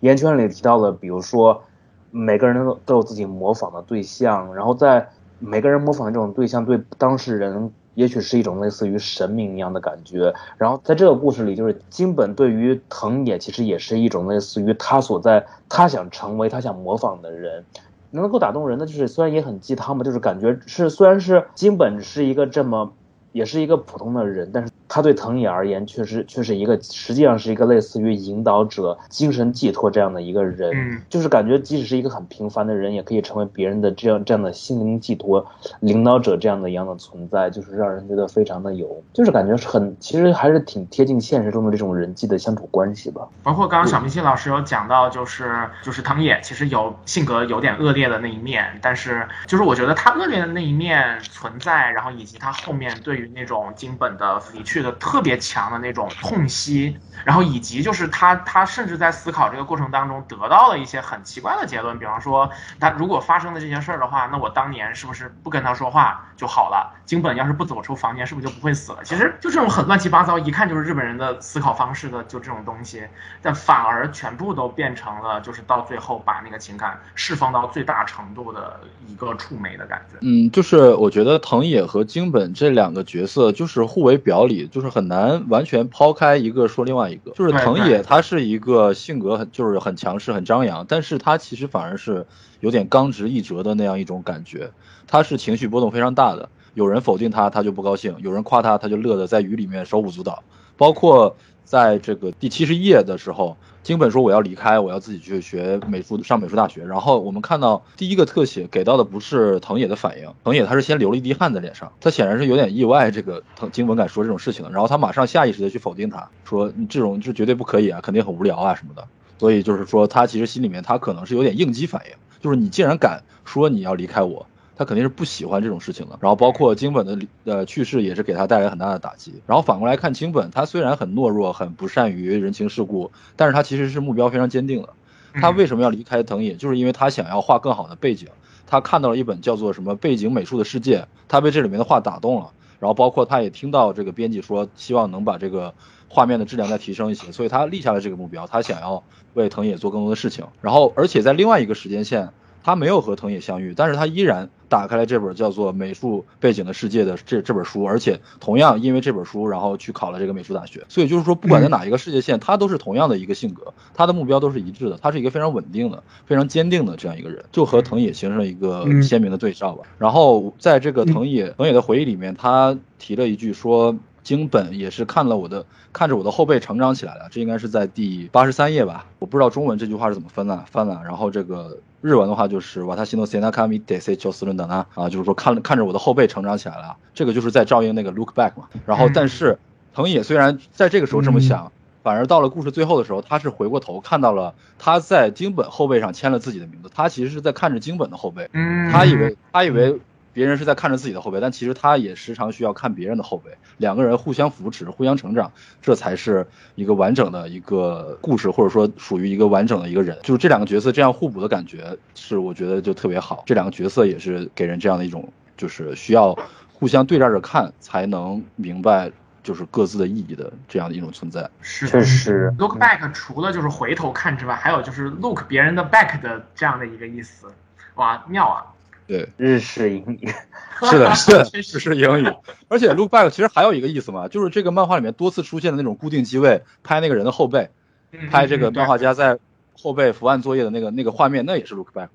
岩圈里提到了，比如说每个人都都有自己模仿的对象，然后在每个人模仿的这种对象对当事人。也许是一种类似于神明一样的感觉，然后在这个故事里，就是金本对于藤野其实也是一种类似于他所在他想成为他想模仿的人，能够打动人的就是虽然也很鸡汤吧，就是感觉是虽然是金本是一个这么。也是一个普通的人，但是他对藤野而言，确实却是一个实际上是一个类似于引导者、精神寄托这样的一个人。嗯，就是感觉即使是一个很平凡的人，也可以成为别人的这样这样的心灵寄托、领导者这样的一样的存在，就是让人觉得非常的有，就是感觉是很其实还是挺贴近现实中的这种人际的相处关系吧。包括刚刚小明星老师有讲到，就是就是藤野其实有性格有点恶劣的那一面，但是就是我觉得他恶劣的那一面存在，然后以及他后面对于那种金本的离去的特别强的那种痛惜，然后以及就是他他甚至在思考这个过程当中得到了一些很奇怪的结论，比方说他如果发生的这些事儿的话，那我当年是不是不跟他说话就好了？金本要是不走出房间，是不是就不会死了？其实就这种很乱七八糟，一看就是日本人的思考方式的，就这种东西，但反而全部都变成了就是到最后把那个情感释放到最大程度的一个触媒的感觉。嗯，就是我觉得藤野和京本这两个角色就是互为表里，就是很难完全抛开一个说另外一个。就是藤野他是一个性格很就是很强势、很张扬，但是他其实反而是有点刚直易折的那样一种感觉。他是情绪波动非常大的，有人否定他，他就不高兴；有人夸他，他就乐得在雨里面手舞足蹈。包括在这个第七十页的时候，金本说我要离开，我要自己去学美术，上美术大学。然后我们看到第一个特写给到的不是藤野的反应，藤野他是先流了一滴汗在脸上，他显然是有点意外这个藤金本敢说这种事情。然后他马上下意识的去否定他，说你这种就绝对不可以啊，肯定很无聊啊什么的。所以就是说他其实心里面他可能是有点应激反应，就是你既然敢说你要离开我，他肯定是不喜欢这种事情的。然后包括京本的呃去世也是给他带来很大的打击。然后反过来看京本，他虽然很懦弱，很不善于人情世故，但是他其实是目标非常坚定的。他为什么要离开藤野？就是因为他想要画更好的背景。他看到了一本叫做什么背景美术的世界，他被这里面的画打动了。然后包括他也听到这个编辑说，希望能把这个画面的质量再提升一些，所以他立下了这个目标，他想要为藤野做更多的事情。然后而且在另外一个时间线，他没有和藤野相遇，但是他依然打开了这本叫做《美术背景的世界》的这这本书，而且同样因为这本书，然后去考了这个美术大学。所以就是说，不管在哪一个世界线，他都是同样的一个性格，他的目标都是一致的，他是一个非常稳定的、非常坚定的这样一个人，就和藤野形成了一个嗯鲜明的对照吧。然后在这个藤野藤野的回忆里面，他提了一句说。京本也是看了我的，看着我的后背成长起来了，这应该是在第八十三页吧，我不知道中文这句话是怎么分的，翻了。然后这个日文的话就是瓦塔西诺塞纳卡米德塞丘斯伦等啊，啊，就是说看看着我的后背成长起来了，这个就是在照应那个 look back 嘛。然后但是藤野虽然在这个时候这么想，反而到了故事最后的时候，他是回过头看到了他在京本后背上签了自己的名字，他其实是在看着京本的后背，嗯，他以为他以为别人是在看着自己的后背，但其实他也时常需要看别人的后背，两个人互相扶持、互相成长，这才是一个完整的一个故事，或者说属于一个完整的一个人。就是这两个角色这样互补的感觉，是我觉得就特别好。这两个角色也是给人这样的一种，就是需要互相对照着看，才能明白就是各自的意义的这样的一种存在。是确实 look back 除了就是回头看之外，还有就是 look 别人的 back 的这样的一个意思，哇，妙啊！对，日式英语，是的，是的，真只是英语。而且 look back 其实还有一个意思嘛，就是这个漫画里面多次出现的那种固定机位，拍那个人的后背，嗯拍这个嗯漫画家在后背伏案作业的那个那个画面，那也是 look back。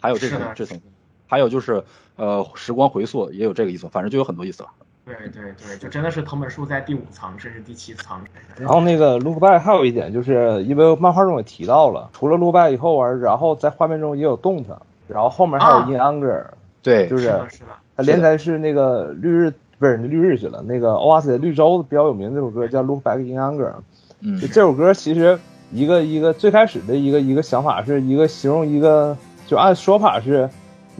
还有这是的层这层，还有就是呃时光回溯也有这个意思，反正就有很多意思了。对对对，就真的是藤本树在第五层甚至第七层。然后那个 look back 还有一点，就是因为漫画中也提到了，除了 look back 以后啊，然后在画面中也有动它，然后后面还有啊。in anger，、对，就是的，是的，它连载是那个绿日不是绿日去了，那个 Oasis 绿洲比较有名的这首歌叫 Look Back in Anger，嗯。就这首歌其实一个一个最开始的一个一个想法是一个形容一个，就按说法是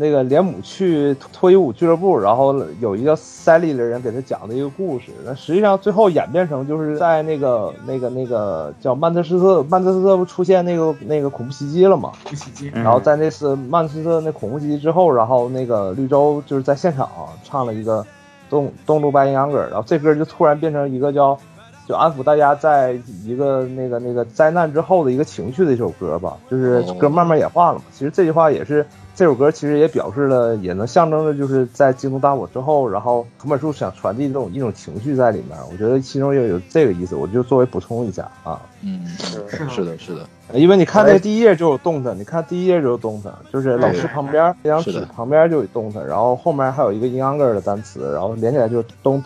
那个连姆去脱衣舞俱乐部，然后有一个塞利的人给他讲的一个故事。那实际上最后演变成就是在那个那个那个叫曼彻斯特，曼彻斯特不出现那个那个恐怖袭击了嘛？不袭击。嗯然后在那次曼彻斯特那恐怖袭击之后，然后那个绿洲就是在现场、唱了一个《东东路白银秧歌》，然后这歌就突然变成一个叫就安抚大家在一个那个那个灾难之后的一个情绪的一首歌吧，就是哦歌慢慢演化了嘛。其实这句话也是这首歌其实也表示了，也能象征着就是在京东大火之后，然后藤本树想传递这种一种情绪在里面。我觉得其中也有这个意思，我就作为补充一下啊。嗯，是的是的，是的，因为你看那第一页就有动它，你看第一页就有动它，就是老师旁边这张纸旁边就有动它，然后后面还有一个 in anger 的单词，然后连起来就是 don't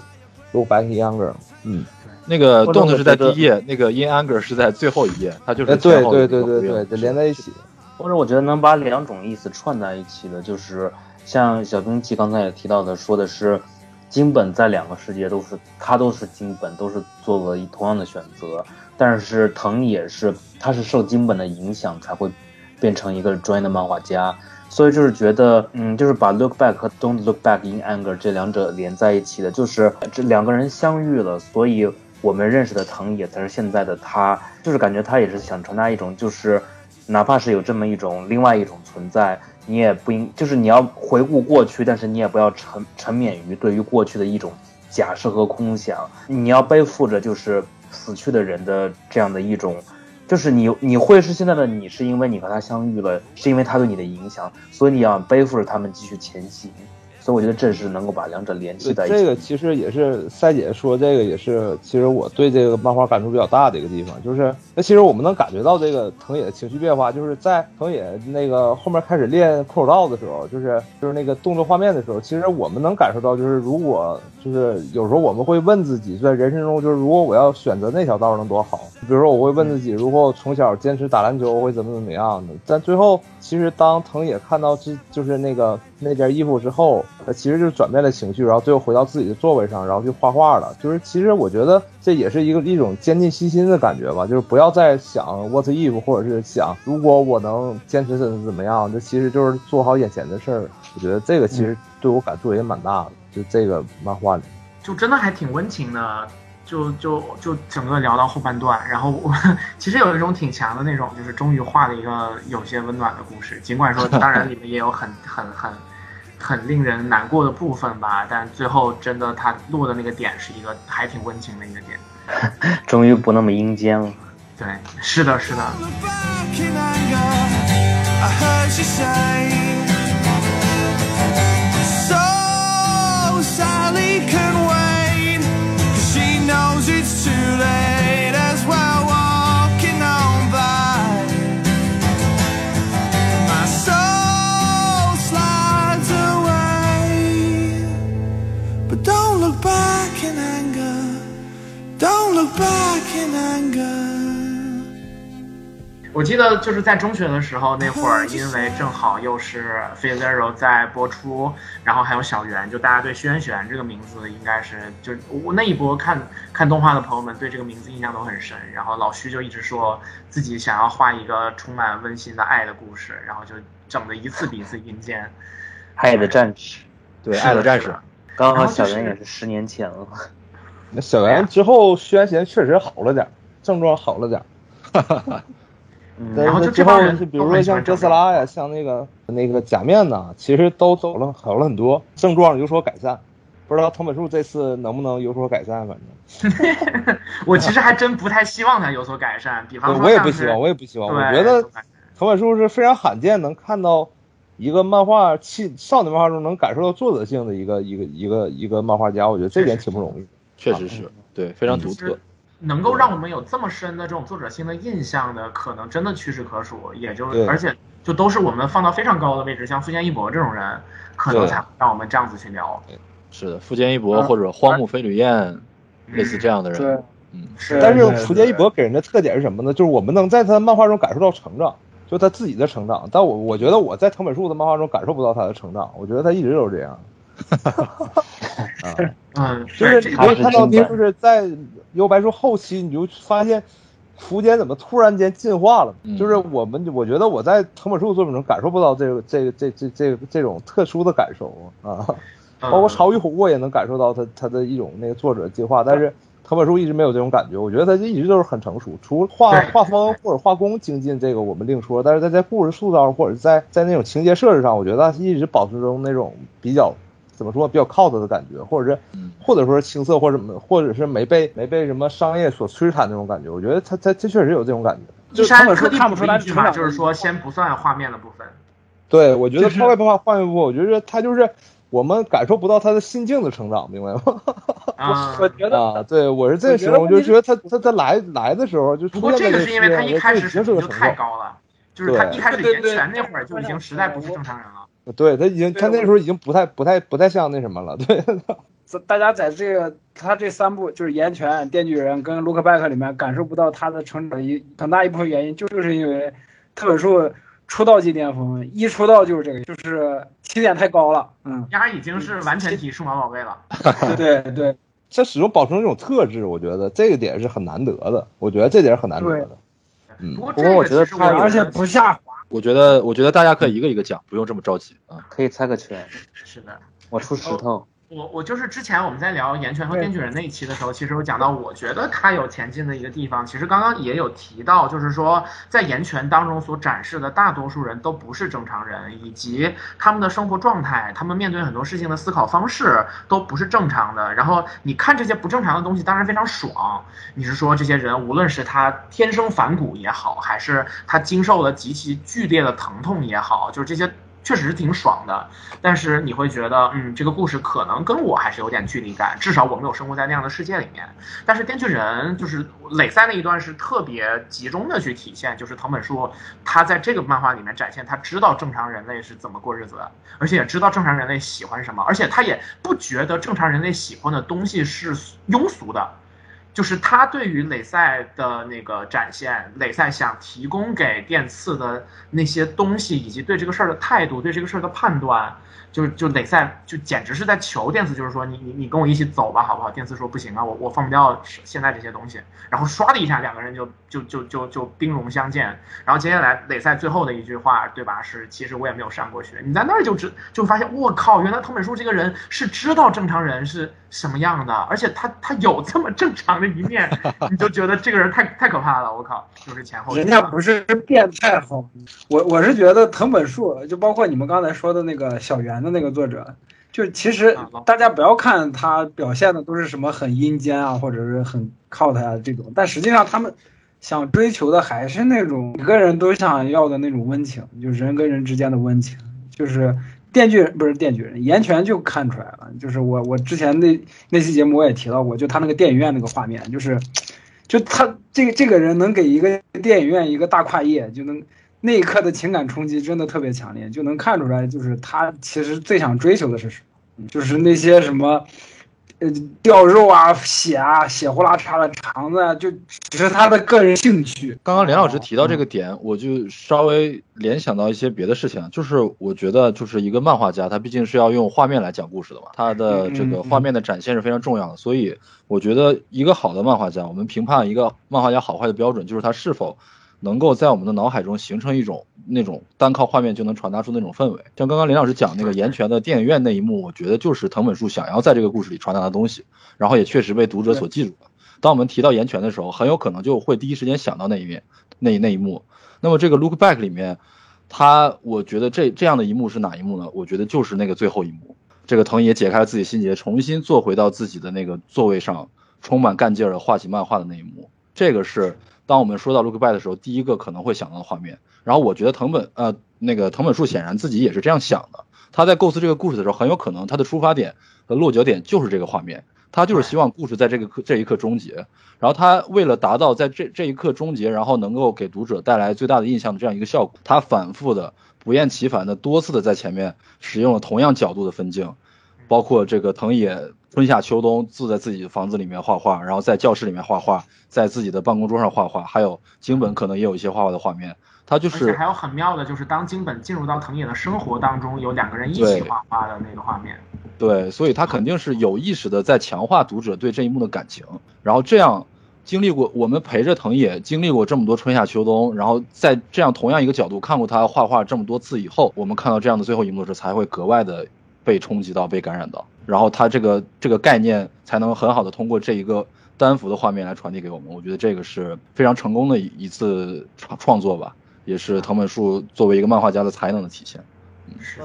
look back in anger。嗯，那个动的是在第一页，那个 in anger 是在最后一页，它就是哎，对对对对对，连在一起。或者我觉得能把两种意思串在一起的，就是像小兵器刚才也提到的，说的是金本在两个世界都是他都是金本，都是做了同样的选择，但是藤野是他是受金本的影响才会变成一个专业的漫画家。所以就是觉得，嗯，就是把 Look Back 和 Don't Look Back in Anger 这两者连在一起的，就是这两个人相遇了，所以我们认识的藤野才是现在的他，就是感觉他也是想传达一种，就是哪怕是有这么一种另外一种存在，你也不应，就是你要回顾过去，但是你也不要沉沉湎于对于过去的一种假设和空想，你要背负着就是死去的人的这样的一种。就是你，你会是现在的你，是因为你和他相遇了，是因为他对你的影响，所以你要背负着他们继续前行。所以我觉得这是能够把两者联系在一起。这个其实也是赛姐说，这个也是其实我对这个漫画感触比较大的一个地方，就是那其实我们能感觉到这个藤野的情绪变化，就是在藤野那个后面开始练空手道的时候，就是就是那个动作画面的时候，其实我们能感受到，就是如果就是有时候我们会问自己，在人生中就是如果我要选择那条道能多好，比如说我会问自己，如果我从小坚持打篮球会怎么怎么样的，但最后其实当藤野看到这就是那个那件衣服之后。呃，其实就是转变了情绪，然后最后回到自己的座位上，然后去画画了。就是其实我觉得这也是一个一种坚定信心的感觉吧。就是不要再想 what if，或者是想如果我能坚持怎么怎么样，这其实就是做好眼前的事儿。我觉得这个其实对我感触也蛮大的。就这个漫画里，就真的还挺温情的。就就就整个聊到后半段，然后我 其实有一种挺强的那种，就是终于画了一个有些温暖的故事。尽管说，当然里面也有很很 很。很令人难过的部分吧，但最后真的他落的那个点是一个还挺温情的一个点，终于不那么阴间了。对，是的，是的。我记得就是在中学的时候，那会儿因为正好又是《f a Zero》在播出，然后还有小圆，就大家对轩辕玄这个名字应该是，就我那一波看看动画的朋友们对这个名字印象都很深。然后老徐就一直说自己想要画一个充满温馨的爱的故事，然后就整的一次比一次阴间。爱的战士，对，爱的战士，刚好小圆也是十年前了。那小圆之后，轩辕玄确实好了点，症状好了点。哈哈哈。然后就之后是比如说像哥斯拉呀，像那个那个假面呐，其实都走了好了很多，症状有所改善。不知道藤本树这次能不能有所改善，反正。我其实还真不太希望他有所改善，比方说我也不希望，我也不希望。我觉得藤本树是非常罕见能看到一个漫画气少年漫画中能感受到作者性的一个一个一个一个漫画家，我觉得这点挺不容易。确实是对，非常独特。能够让我们有这么深的这种作者性的印象的，可能真的屈指可数。也就而且就都是我们放到非常高的位置，像富坚义博这种人，可能才让我们这样子去聊。是的，富坚义博或者荒木飞吕彦，类似这样的人。嗯，是。但是富坚义博给人的特点是什么呢？就是我们能在他漫画中感受到成长，就他自己的成长。但我我觉得我在藤本树的漫画中感受不到他的成长。我觉得他一直都是这样。哈哈哈嗯，就是你会看到，就是在幽白书后期，你就发现福间怎么突然间进化了。就是我们，我觉得我在藤本树作品中感受不到这个、这个、这、这、这、这种特殊的感受啊。包括潮与虎，我也能感受到他他的一种那个作者进化，但是藤本树一直没有这种感觉。我觉得他一直都是很成熟，除画画风或者画工精进这个我们另说，但是他在故事塑造或者在在那种情节设置上，我觉得他一直保持中那种比较。怎么说比较靠他的感觉，或者是，或者说青涩，或者什么，或者是没被没被什么商业所摧残那种感觉。我觉得他他他确实有这种感觉。就他们说看不出来就是说先不算画面的部分。对，我觉得超越不画画面部分，我觉得他就是我们感受不到他的心境的成长，明白吗？啊，我觉得啊，对我是这时候，我就觉得他他他来来的时候就。不过这个是因为他一开始水平就太高了，就是他一开始演拳那会儿就已经实在不是正常人了。对他已经，他那时候已经不太、不太、不太像那什么了。对，大家在这个他这三部就是《岩泉》《电锯人》跟《Look Back》里面感受不到他的成长一很大一部分原因，就就是因为特本树出道即巅峰，一出道就是这个，就是起点太高了。嗯，丫已经是完全体数码宝贝了。对对，他始终保持这种特质，我觉得这个点是很难得的。我觉得这点很难得的。嗯，不过我觉得他而且不下滑。我觉得，我觉得大家可以一个一个讲，不用这么着急啊。可以猜个拳，是的。我出石头。我我就是之前我们在聊岩泉和电锯人那一期的时候，其实有讲到，我觉得他有前进的一个地方。其实刚刚也有提到，就是说在岩泉当中所展示的大多数人都不是正常人，以及他们的生活状态，他们面对很多事情的思考方式都不是正常的。然后你看这些不正常的东西，当然非常爽。你是说这些人，无论是他天生反骨也好，还是他经受了极其剧烈的疼痛也好，就是这些。确实是挺爽的，但是你会觉得，嗯，这个故事可能跟我还是有点距离感，至少我没有生活在那样的世界里面。但是《电锯人》就是磊赛那一段是特别集中的去体现，就是藤本树他在这个漫画里面展现，他知道正常人类是怎么过日子的，而且也知道正常人类喜欢什么，而且他也不觉得正常人类喜欢的东西是庸俗的。就是他对于磊赛的那个展现，磊赛想提供给电次的那些东西，以及对这个事儿的态度，对这个事儿的判断。就就磊赛就简直是在求电次，就是说你你你跟我一起走吧，好不好？电次说不行啊，我我放不掉现在这些东西。然后唰的一下，两个人就就就就就兵戎相见。然后接下来磊赛最后的一句话，对吧？是其实我也没有上过学，你在那儿就知就发现，我靠，原来藤本树这个人是知道正常人是什么样的，而且他他有这么正常的一面，你就觉得这个人太太可怕了。我靠，就是前后人家不是变态好，我我是觉得藤本树就包括你们刚才说的那个小圆。的那个作者，就其实大家不要看他表现的都是什么很阴间啊，或者是很靠他啊这种，但实际上他们想追求的还是那种每个人都想要的那种温情，就是人跟人之间的温情。就是电锯人不是电锯人，岩泉就看出来了。就是我我之前那那期节目我也提到过，就他那个电影院那个画面，就是就他这个这个人能给一个电影院一个大跨页，就能。那一刻的情感冲击真的特别强烈，就能看出来，就是他其实最想追求的是什么，就是那些什么，呃，掉肉啊、血啊、血呼啦嚓的肠子啊，就只是他的个人兴趣。刚刚连老师提到这个点，我就稍微联想到一些别的事情，就是我觉得，就是一个漫画家，他毕竟是要用画面来讲故事的嘛，他的这个画面的展现是非常重要的，所以我觉得一个好的漫画家，我们评判一个漫画家好坏的标准，就是他是否。能够在我们的脑海中形成一种那种单靠画面就能传达出那种氛围，像刚刚林老师讲那个岩泉的电影院那一幕，我觉得就是藤本树想要在这个故事里传达的东西，然后也确实被读者所记住了。当我们提到岩泉的时候，很有可能就会第一时间想到那一面那那一幕。那么这个 Look Back 里面，他我觉得这这样的一幕是哪一幕呢？我觉得就是那个最后一幕，这个藤野解开了自己心结，重新坐回到自己的那个座位上，充满干劲儿的画起漫画的那一幕，这个是。当我们说到 Look Back 的时候，第一个可能会想到的画面。然后我觉得藤本呃那个藤本树显然自己也是这样想的。他在构思这个故事的时候，很有可能他的出发点和落脚点就是这个画面。他就是希望故事在这个刻这一刻终结。然后他为了达到在这这一刻终结，然后能够给读者带来最大的印象的这样一个效果，他反复的不厌其烦的多次的在前面使用了同样角度的分镜，包括这个藤野。春夏秋冬住在自己的房子里面画画，然后在教室里面画画，在自己的办公桌上画画，还有京本可能也有一些画画的画面。他就是，而且还有很妙的，就是当京本进入到藤野的生活当中，有两个人一起画画的那个画面。对，所以他肯定是有意识的在强化读者对这一幕的感情。然后这样经历过，我们陪着藤野经历过这么多春夏秋冬，然后在这样同样一个角度看过他画画这么多次以后，我们看到这样的最后一幕的时候，才会格外的被冲击到、被感染到。然后他这个这个概念才能很好的通过这一个单幅的画面来传递给我们，我觉得这个是非常成功的一次创创作吧，也是藤本树作为一个漫画家的才能的体现。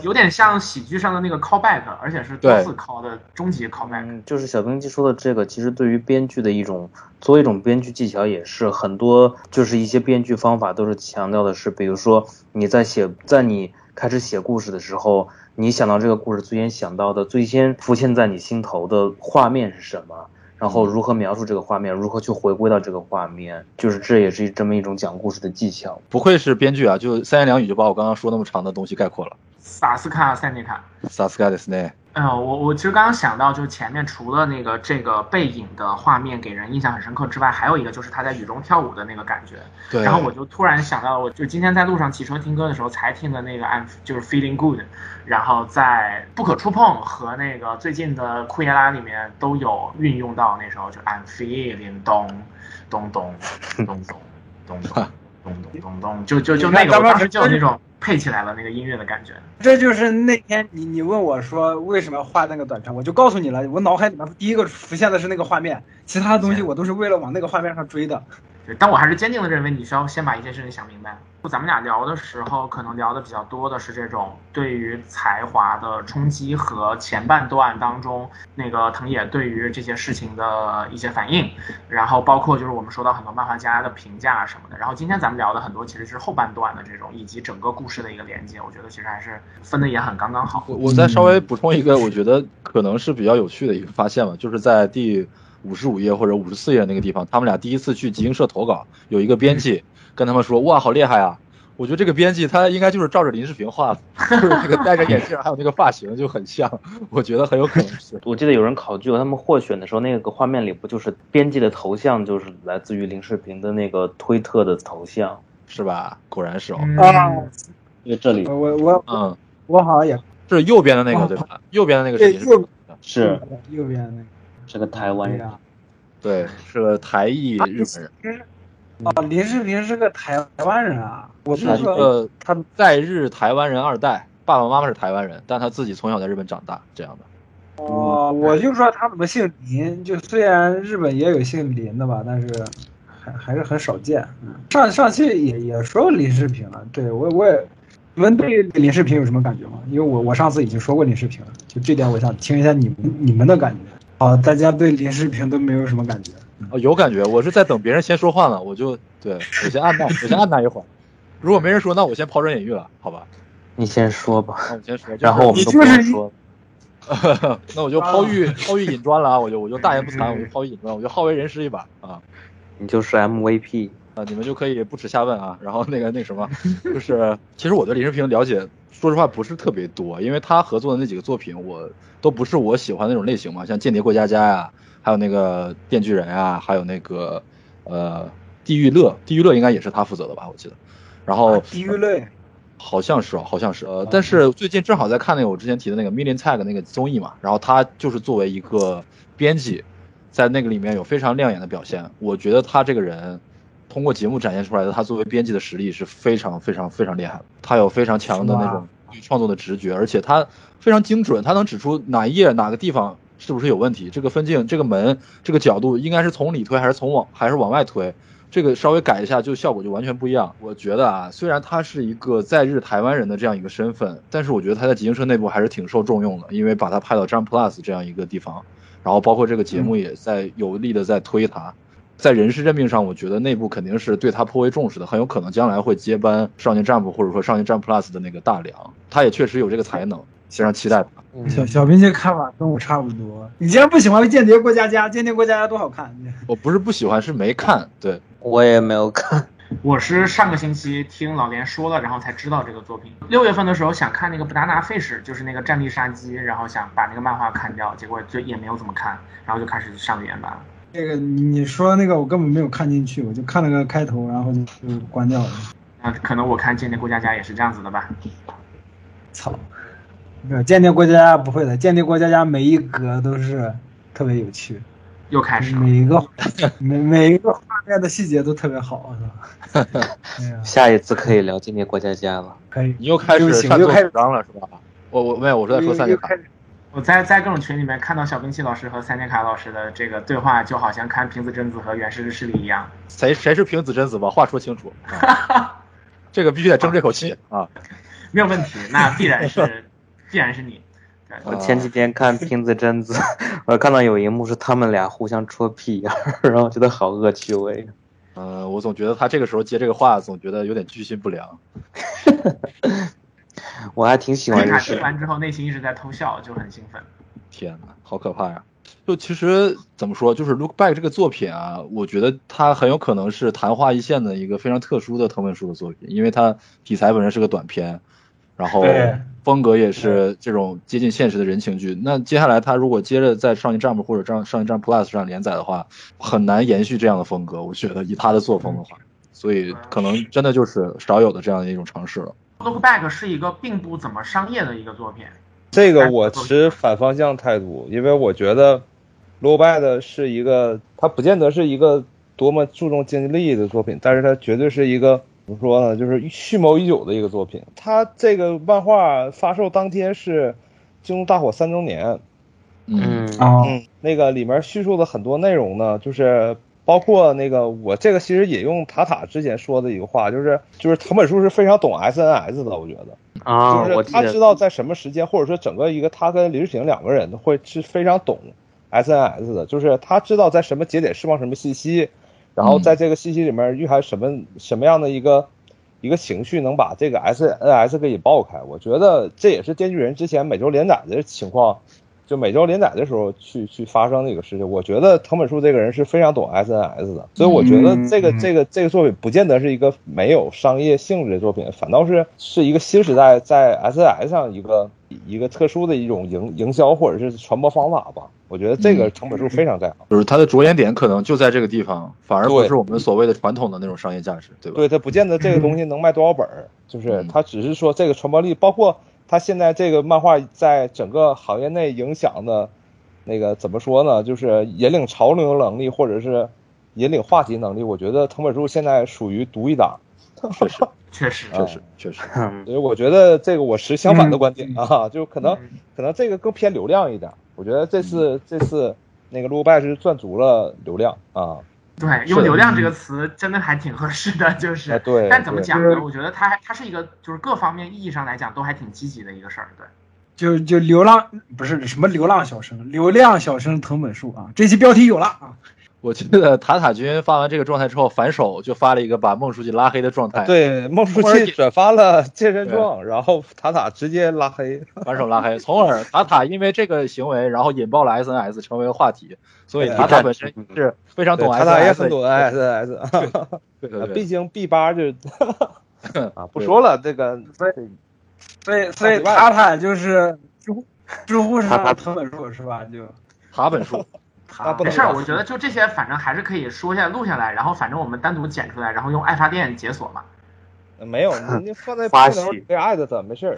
有点像喜剧上的那个 callback，而且是多次 call 的终极 callback。就是小冰鸡说的这个，其实对于编剧的一种作为一种编剧技巧，也是很多就是一些编剧方法都是强调的是，比如说你在写在你开始写故事的时候。你想到这个故事，最先想到的、最先浮现在你心头的画面是什么？然后如何描述这个画面？如何去回归到这个画面？就是这也是这么一种讲故事的技巧。不愧是编剧啊，就三言两语就把我刚刚说那么长的东西概括了。萨斯卡塞尼卡，萨斯卡的斯内。嗯，我我其实刚刚想到，就是前面除了那个这个背影的画面给人印象很深刻之外，还有一个就是他在雨中跳舞的那个感觉。对。然后我就突然想到，我就今天在路上骑车听歌的时候才听的那个 I'm 就是 Feeling Good，然后在不可触碰和那个最近的库耶拉里面都有运用到那时候就 I'm Feeling 咚咚咚咚咚咚咚。咚咚咚咚，就就就那个，当时就有那种配起来了那个音乐的感觉。这就是那天你你问我说为什么要画那个短片，我就告诉你了，我脑海里面第一个浮现的是那个画面，其他的东西我都是为了往那个画面上追的。对，但我还是坚定的认为你需要先把一件事情想明白。咱们俩聊的时候，可能聊的比较多的是这种对于才华的冲击和前半段当中那个藤野对于这些事情的一些反应，然后包括就是我们说到很多漫画家的评价什么的。然后今天咱们聊的很多其实是后半段的这种以及整个故事的一个连接，我觉得其实还是分的也很刚刚好。我我再稍微补充一个，我觉得可能是比较有趣的一个发现吧，就是在第五十五页或者五十四页那个地方，他们俩第一次去集英社投稿，有一个编辑跟他们说：“哇，好厉害啊！”我觉得这个编辑他应该就是照着林世平画的，就是那个戴着眼镜，还有那个发型就很像，我觉得很有可能是。我记得有人考据过，他们获选的时候，那个画面里不就是编辑的头像，就是来自于林世平的那个推特的头像，是吧？果然是哦。啊，因为这里我我我嗯，我好像也是右边的那个对吧？右边的那个是是右边那个是个台湾人。对，是个台裔日本人，哦，林世平是个台湾人啊！我是说，个他在日台湾人二代，爸爸妈妈是台湾人，但他自己从小在日本长大，这样的。哦，我就说他怎么姓林？就虽然日本也有姓林的吧，但是还还是很少见。嗯，上上期也也说林世平了，对我我也，你们对林世平有什么感觉吗？因为我我上次已经说过林世平了，就这点我想听一下你们你们的感觉。哦，大家对林世平都没有什么感觉。哦，有感觉，我是在等别人先说话呢，我就对我先按捺，我先按捺一会儿。如果没人说，那我先抛砖引玉了，好吧？你先说吧，那我先说，然后我们都不你就是一用说。那我就抛玉抛玉引砖了啊！我就我就大言不惭，我就抛玉引砖，我就好为人师一把啊你就是 MVP，啊！你们就可以不耻下问啊。然后那个那什么，就是其实我对林世平了解，说实话不是特别多，因为他合作的那几个作品，我都不是我喜欢的那种类型嘛，像《间谍过家家》呀，还有那个《电锯人》啊，还有那个呃《地狱乐》，《地狱乐》应该也是他负责的吧？我记得。然后啊地狱类，好像是哦，好像是。呃，但是最近正好在看那个我之前提的那个 Million Tag 那个综艺嘛，然后他就是作为一个编辑，在那个里面有非常亮眼的表现。我觉得他这个人通过节目展现出来的他作为编辑的实力是非常非常非常厉害的。他有非常强的那种对创作的直觉，而且他非常精准，他能指出哪一页哪个地方是不是有问题，这个分镜、这个门、这个角度应该是从里推还是从往还是往外推。这个稍微改一下，就效果就完全不一样。我觉得啊，虽然他是一个在日台湾人的这样一个身份，但是我觉得他在集英社内部还是挺受重用的，因为把他派到 Jump Plus 这样一个地方，然后包括这个节目也在有力的在推他。在人事任命上，我觉得内部肯定是对他颇为重视的，很有可能将来会接班少年 Jump 或者说少年 Jump Plus 的那个大梁。他也确实有这个才能，非常期待吧。小小兵这看法跟我差不多。你竟然不喜欢《间谍过家家》？《间谍过家家》多好看！我不是不喜欢，是没看。对，我也没有看。我是上个星期听老连说了，然后才知道这个作品。六月份的时候想看那个 Banana Fish，就是那个战地杀机，然后想把那个漫画看掉，结果就也没有怎么看，然后就开始上原版了。那个你说那个我根本没有看进去，我就看了个开头，然后就就关掉了。那可能我看《间谍过家家》也是这样子的吧。操！没有《间谍过家家》不会的，《间谍过家家》每一格都是特别有趣，又开始，每一个每 每一个画面的细节都特别好，是吧？下一次可以聊《间谍过家家》了。可以。你又开始擅作我又开始主张了是吧？我我没有，我是在说三节卡我在在各种群里面看到小兵器老师和三剑卡老师的这个对话，就好像看平子贞子和源氏日式里一样。谁谁是平子贞子吧？话说清楚，啊、这个必须得争这口气啊！没有问题，那必然是必然是你。我前几天看瓶子贞子，我看到有一幕是他们俩互相戳屁眼儿，然后觉得好恶趣味。呃，我总觉得他这个时候接这个话，总觉得有点居心不良。我还挺喜欢卡日式听完之后，内心一直在偷笑，就很兴奋。天哪，好可怕呀！就其实怎么说，就是《Look Back》这个作品啊，我觉得它很有可能是昙花一现的一个非常特殊的藤本树的作品，因为它题材本身是个短片，然后对风格也是这种接近现实的人情剧。那接下来他如果接着在少年 Jump 或者上少年 Jump Plus 上连载的话，很难延续这样的风格。我觉得以他的作风的话，所以可能真的就是少有的这样的一种尝试了。Look Back 是一个并不怎么商业的一个作品，这个我持反方向态度，因为我觉得《Look Bad》是一个，它不见得是一个多么注重经济利益的作品，但是它绝对是一个怎么说呢，就是蓄谋已久的一个作品。它这个漫画发售当天是《京都大火》三周年，嗯啊，嗯，那个里面叙述的很多内容呢，就是包括那个我这个其实引用塔塔之前说的一个话，就是就是藤本树是非常懂 SNS 的，我觉得。啊，就是他知道在什么时间，或者说整个一个他跟林世平两个人会是非常懂 SNS 的，就是他知道在什么节点释放什么信息，然后在这个信息里面蕴含什么什么样的一个一个情绪，能把这个 SNS 给引爆开。我觉得这也是《电锯人》之前每周连载的情况，就每周连载的时候去去发生的一个事情。我觉得藤本树这个人是非常懂 SNS 的，所以我觉得这个嗯这个这个作品不见得是一个没有商业性质的作品，反倒是是一个新时代在 SNS 上一个一个特殊的一种营营销或者是传播方法吧。我觉得这个成本树非常在行。就是它的着眼点可能就在这个地方，反而不是我们所谓的传统的那种商业价值，对吧？对，它不见得这个东西 能卖多少本儿，就是嗯它只是说这个传播力，包括它现在这个漫画在整个行业内影响的，那个怎么说呢？就是引领潮流能力，或者是引领话题能力，我觉得藤本树现在属于独一档。确实，确实，确实，确实。嗯所以我觉得这个我持相反的观点嗯啊，就可能嗯可能这个更偏流量一点。我觉得这次这次那个 u b 是赚足了流量啊。对，用“流量”这个词真的还挺合适的，就是。哎对但怎么讲呢？我觉得它它是一个，就是各方面意义上来讲都还挺积极的一个事儿。对，就就流浪不是什么流浪小生，流量小生藤本树啊，这期标题有了啊，我记得塔塔君发完这个状态之后，反手就发了一个把孟书记拉黑的状态，，对，孟书记转发了健身状，然后塔塔直接拉黑。反手拉黑，从而塔塔因为这个行为，然后引爆了 SNS 成为了话题，所以塔塔本身是非常懂对塔塔也 SNS，很懂 SNS，对对对，毕竟 B 八就 啊不说了，这个所以所以所以塔塔就是知乎知乎上的藤本树是吧？就塔本树，那不没事儿，我觉得就这些，反正还是可以说下来、录下来，然后反正我们单独剪出来，然后用爱发电解锁嘛。没有，你 你放在发起可以艾特他，没事儿。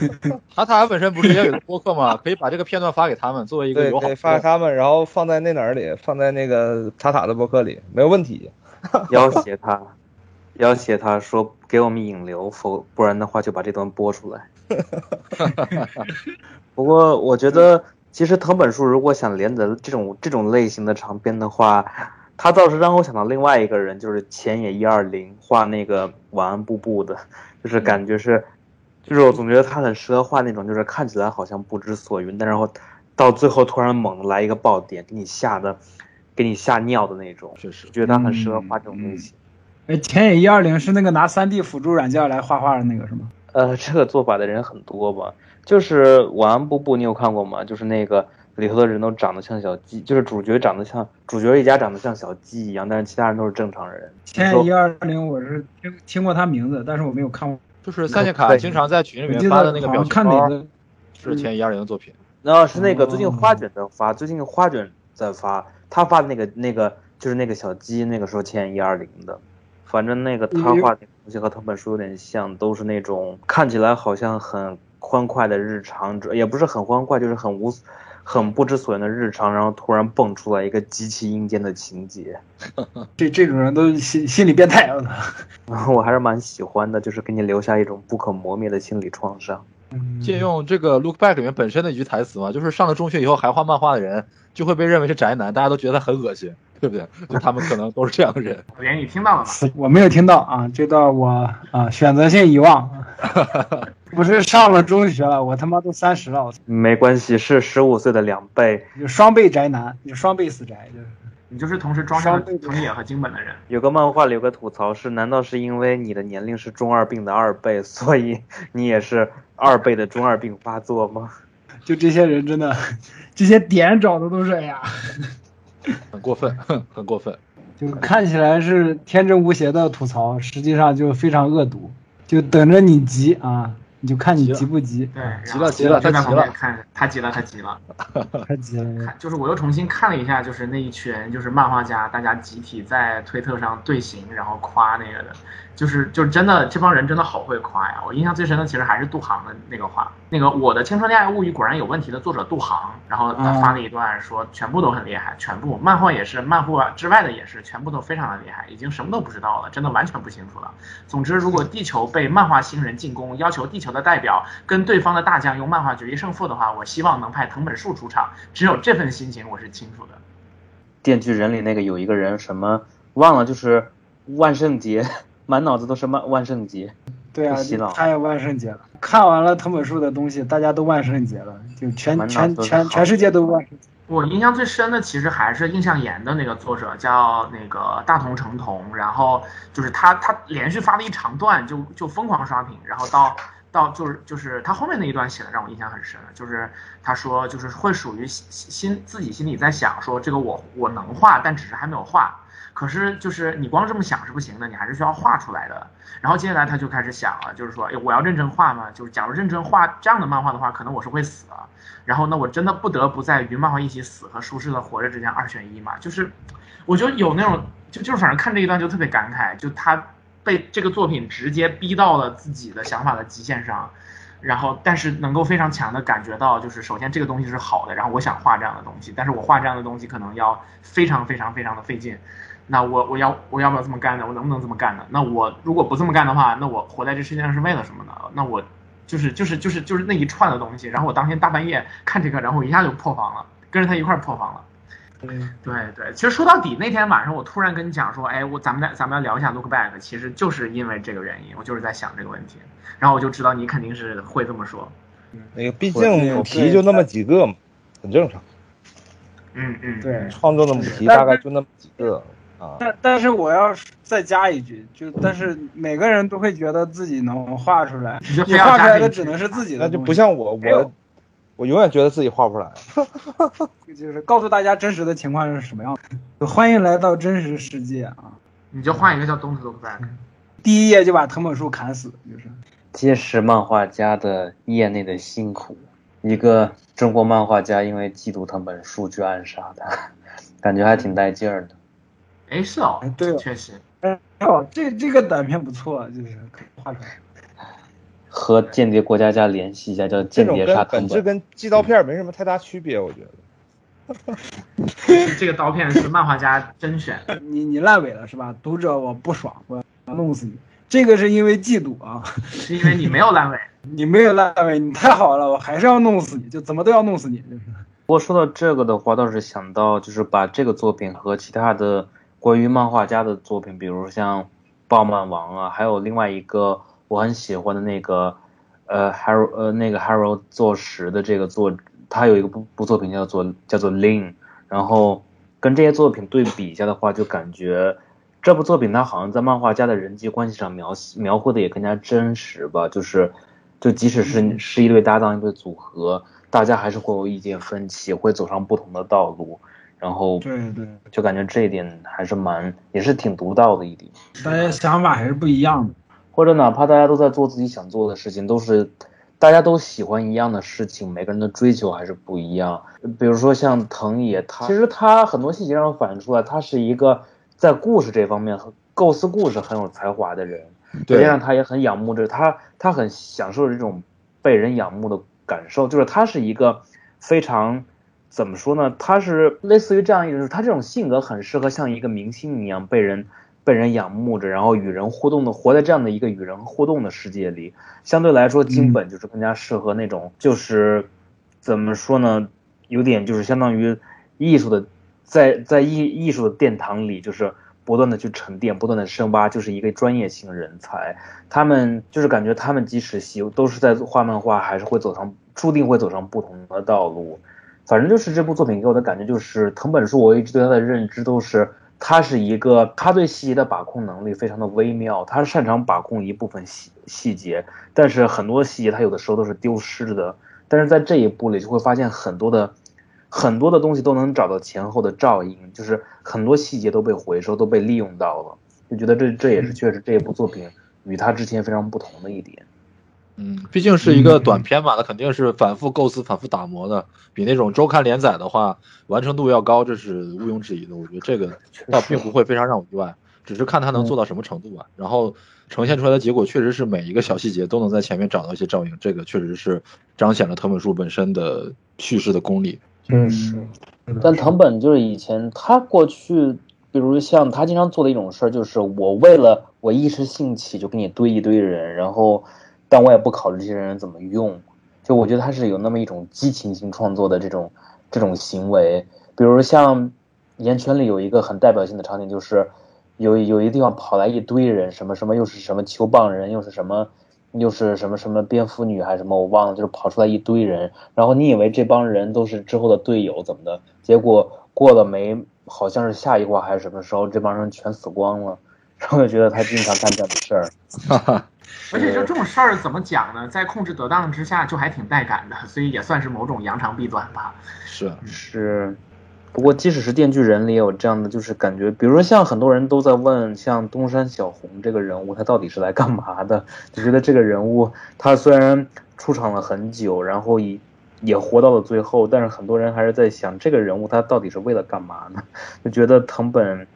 塔塔本身不是也有播客吗？可以把这个片段发给他们，作为一个对，友好对，发给他们，然后放在那哪儿里，放在那个塔塔的博客里，没有问题。要挟他，要挟他说给我们引流，否不然的话就把这段播出来。不过我觉得，其实藤本树如果想连载这种这种类型的长篇的话，他倒是让我想到另外一个人，就是前野一二零画那个晚安布布的，就是感觉是，就是我总觉得他很适合画那种，就是看起来好像不知所云，但然后到最后突然猛来一个爆点，给你吓得，给你吓尿的那种。确实，觉得他很适合画这种类型。哎，前野一二零是那个拿三 D 辅助软件来画画的那个是吗？呃，这个做法的人很多吧？就是晚安布布，你有看过吗？就是那个里头的人都长得像小鸡，就是主角长得像主角一家长得像小鸡一样，但是其他人都是正常人。前野一二零我是听听过他名字，但是我没有看过。就是三线卡经常在群里面发的那个表情包，看哪个是前一二零的作品。然后是那个最近哦花卷在发，最近花卷在发，他发的那个那个就是那个小鸡，那个时候欠一二零的。反正那个他画的东西和他本书有点像，都是那种看起来好像很欢快的日常，也不是很欢快，就是很无很不知所云的日常，然后突然蹦出来一个极其阴间的情节。这这种人都心心理变态了。我还是蛮喜欢的，就是给你留下一种不可磨灭的心理创伤。借用这个《Look Back》里面本身的一句台词嘛，就是上了中学以后还画漫画的人，就会被认为是宅男，大家都觉得他很恶心，对不对？就他们可能都是这样的人。老严，你听到了吗？我没有听到啊，这段我啊选择性遗忘。不是上了中学了，我他妈都三十了，我没关系，是十五岁的两倍。就双倍宅男，就双倍死宅，就是。你就是同时装上了藤野和金本的人。有个漫画里有个吐槽是：难道是因为你的年龄是中二病的二倍，所以你也是二倍的中二病发作吗？就这些人真的，这些点找的都是哎呀，很过分，很过分。就看起来是天真无邪的吐槽，实际上就非常恶毒，就等着你急啊，你就看你急不急，对，急了急了他急了旁边看，他急了，他急了。他急了。看，就是我又重新看了一下，就是那一群就是漫画家，大家集体在推特上队形，然后夸那个的，就是就是真的，这帮人真的好会夸呀！我印象最深的其实还是杜航的那个话，那个《我的青春恋爱物语》果然有问题的作者杜航，然后他发了一段说全部都很厉害，全部漫画也是，漫画之外的也是，全部都非常的厉害，已经什么都不知道了，真的完全不清楚了。总之，如果地球被漫画星人进攻，要求地球的代表跟对方的大将用漫画决一胜负的话，我希望能派藤本树出场。只有这份心情我是清楚的。电锯人里那个有一个人什么忘了，就是万圣节。满脑子都是万万圣节，对啊洗脑，他也万圣节了。看完了藤本树的东西，大家都万圣节了，就全全全全世界都万圣节。我印象最深的其实还是印象岩的那个作者叫那个大同成童，然后就是他他连续发了一长段就就疯狂刷屏，然后到到就是就是他后面那一段写的让我印象很深，就是他说就是会属于心心自己心里在想说这个我我能画，但只是还没有画。可是就是你光这么想是不行的，你还是需要画出来的。然后接下来他就开始想了，就是说，哎，我要认真画吗？就是假如认真画这样的漫画的话，可能我是会死啊。然后那我真的不得不在与漫画一起死和舒适的活着之间二选一嘛？就是，我觉得有那种就就是反正看这一段就特别感慨，就他被这个作品直接逼到了自己的想法的极限上。然后，但是能够非常强的感觉到，就是首先这个东西是好的，然后我想画这样的东西，但是我画这样的东西可能要非常非常非常的费劲。那我我要我要不要这么干呢？我能不能这么干呢？那我如果不这么干的话，那我活在这世界上是为了什么呢？那我就是就是就是就是那一串的东西。然后我当天大半夜看这个，然后我一下就破防了，跟着他一块儿破防了。嗯，对对，其实说到底，那天晚上我突然跟你讲说，哎，我咱们来咱们要聊一下 Look Back，其实就是因为这个原因，我就是在想这个问题，然后我就知道你肯定是会这么说。那个毕竟母题就那么几个嘛，很正常。嗯嗯，对。创作的母题但大概就那么几个啊。但但是我要是再加一句，就但是每个人都会觉得自己能画出来，你画出来的只能是自己的那就，不像我，我我永远觉得自己画不出来。就是告诉大家真实的情况是什么样的。欢迎来到真实世界啊！你就换一个叫 Don't Look Back。第一页就把藤本树砍死，就是揭示漫画家的业内的辛苦。一个中国漫画家因为嫉妒藤本树去暗杀他，感觉还挺带劲儿的。哎，是哦哎，对哦确实，哎哦，这这个短片不错，就是可以画出来。和间谍过家家联系一下，叫间谍杀跟本质。跟寄刀片没什么太大区别，我觉得。这个刀片是漫画家甄选。你你烂尾了是吧？读者我不爽，我要弄死你。这个是因为嫉妒啊，是因为你没有烂尾。你没有烂尾，你太好了，我还是要弄死你，就怎么都要弄死你。就是不过说到这个的话，倒是想到就是把这个作品和其他的关于漫画家的作品，比如像《暴漫王》啊，还有另外一个我很喜欢的那个呃 Haro 呃那个 Haro 做实的这个作，他有一个部部作品叫做叫做 Lin，然后跟这些作品对比一下的话，就感觉这部作品它好像在漫画家的人际关系上描描绘的也更加真实吧，就是就即使是是一对搭档一对组合，大家还是会有意见分歧，会走上不同的道路，然后对对，就感觉这一点还是蛮也是挺独到的一点。大家想法还是不一样的。或者哪怕大家都在做自己想做的事情，都是大家都喜欢一样的事情，每个人的追求还是不一样。比如说像藤野，他其实他很多细节上反映出来，他是一个在故事这方面和构思故事很有才华的人，再加上他也很仰慕这他，他很享受这种被人仰慕的感受，就是他是一个非常。怎么说呢？他是类似于这样一种，他这种性格很适合像一个明星一样被人被人仰慕着，然后与人互动的，活在这样的一个与人互动的世界里。相对来说，金本就是更加适合那种，就是怎么说呢？有点就是相当于艺术的，在在艺艺术的殿堂里，就是不断的去沉淀，不断的深挖，就是一个专业性人才。他们就是感觉他们即使喜都是在画漫画，还是会走上注定会走上不同的道路。反正就是这部作品给我的感觉就是藤本树，我一直对他的认知都是他是一个他对细节的把控能力非常的微妙，他擅长把控一部分细细节，但是很多细节他有的时候都是丢失的。但是在这一部里就会发现很多的很多的东西都能找到前后的照应，就是很多细节都被回收都被利用到了，就觉得这这也是确实这一部作品与他之前非常不同的一点。嗯，毕竟是一个短篇嘛，那肯定是反复构思、反复打磨的，比那种周刊连载的话完成度要高，这是毋庸置疑的。我觉得这个倒并不会非常让我意外。只是看他能做到什么程度吧。然后呈现出来的结果确实是每一个小细节都能在前面找到一些照应，这个确实是彰显了藤本树本身的叙事的功力。嗯，但藤本就是以前他过去，比如像他经常做的一种事儿，就是我为了我一时兴起就给你堆一堆人，然后但我也不考虑这些人怎么用，就我觉得他是有那么一种激情性创作的这种这种行为。比如像《岩泉》里有一个很代表性的场景，就是有有一个地方跑来一堆人，什么什么又是什么球棒人，又是什么。又是什么什么蝙蝠女还是什么，我忘了，就是跑出来一堆人，然后你以为这帮人都是之后的队友怎么的，结果过了没，好像是下一话还是什么时候，这帮人全死光了，然后就觉得他经常干这样的事儿。而且就这种事儿怎么讲呢？在控制得当之下，就还挺带感的，所以也算是某种扬长避短吧。是是。不过，即使是《电锯人》里也有这样的，就是感觉，比如说像很多人都在问，像东山小红这个人物，他到底是来干嘛的？就觉得这个人物，他虽然出场了很久，然后也也活到了最后，但是很多人还是在想，这个人物他到底是为了干嘛呢？就觉得藤本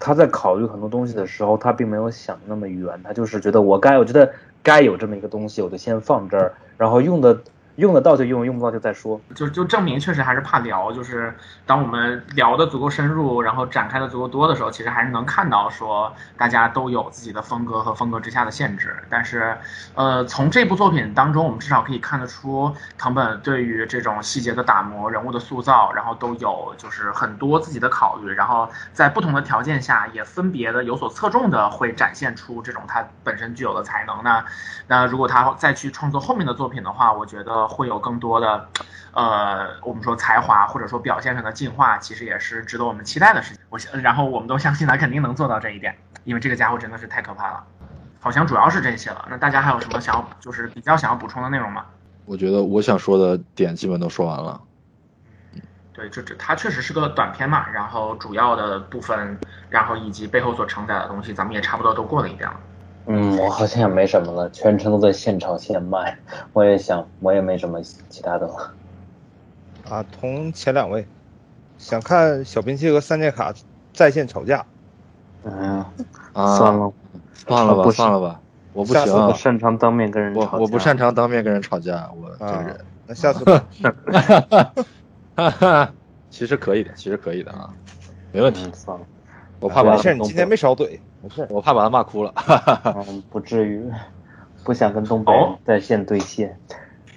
他在考虑很多东西的时候，他并没有想那么远，他就是觉得我该，我觉得该有这么一个东西，我就先放这儿，然后用的。用得到就用，用不到就再说。就就证明确实还是怕聊，就是当我们聊的足够深入，然后展开的足够多的时候，其实还是能看到说大家都有自己的风格和风格之下的限制。但是，呃，从这部作品当中，我们至少可以看得出藤本对于这种细节的打磨、人物的塑造，然后都有就是很多自己的考虑，然后在不同的条件下也分别的有所侧重的会展现出这种他本身具有的才能。那那如果他再去创作后面的作品的话，我觉得。会有更多的，呃，我们说才华或者说表现上的进化，其实也是值得我们期待的事情。我想，然后我们都相信他肯定能做到这一点，因为这个家伙真的是太可怕了。好像主要是这些了。那大家还有什么想要，就是比较想要补充的内容吗？我觉得我想说的点基本都说完了。对，这这它确实是个短片嘛，然后主要的部分，然后以及背后所承载的东西，咱们也差不多都过了一遍了。嗯，我好像也没什么了，全程都在现炒现卖。我也想，我也没什么其他的了。啊，同前两位，想看小兵器和三剑卡在线吵架。嗯，算了，算了吧，算了吧，我不行，不擅长当面跟人吵架。我我不擅长当面跟人吵架，我这个人。那下次。哈哈，其实可以的，其实可以的啊，没问题。算了。我怕把事，你今天没少怼，没事，我怕把他骂哭了。嗯，不至于，不想跟东北在线对线。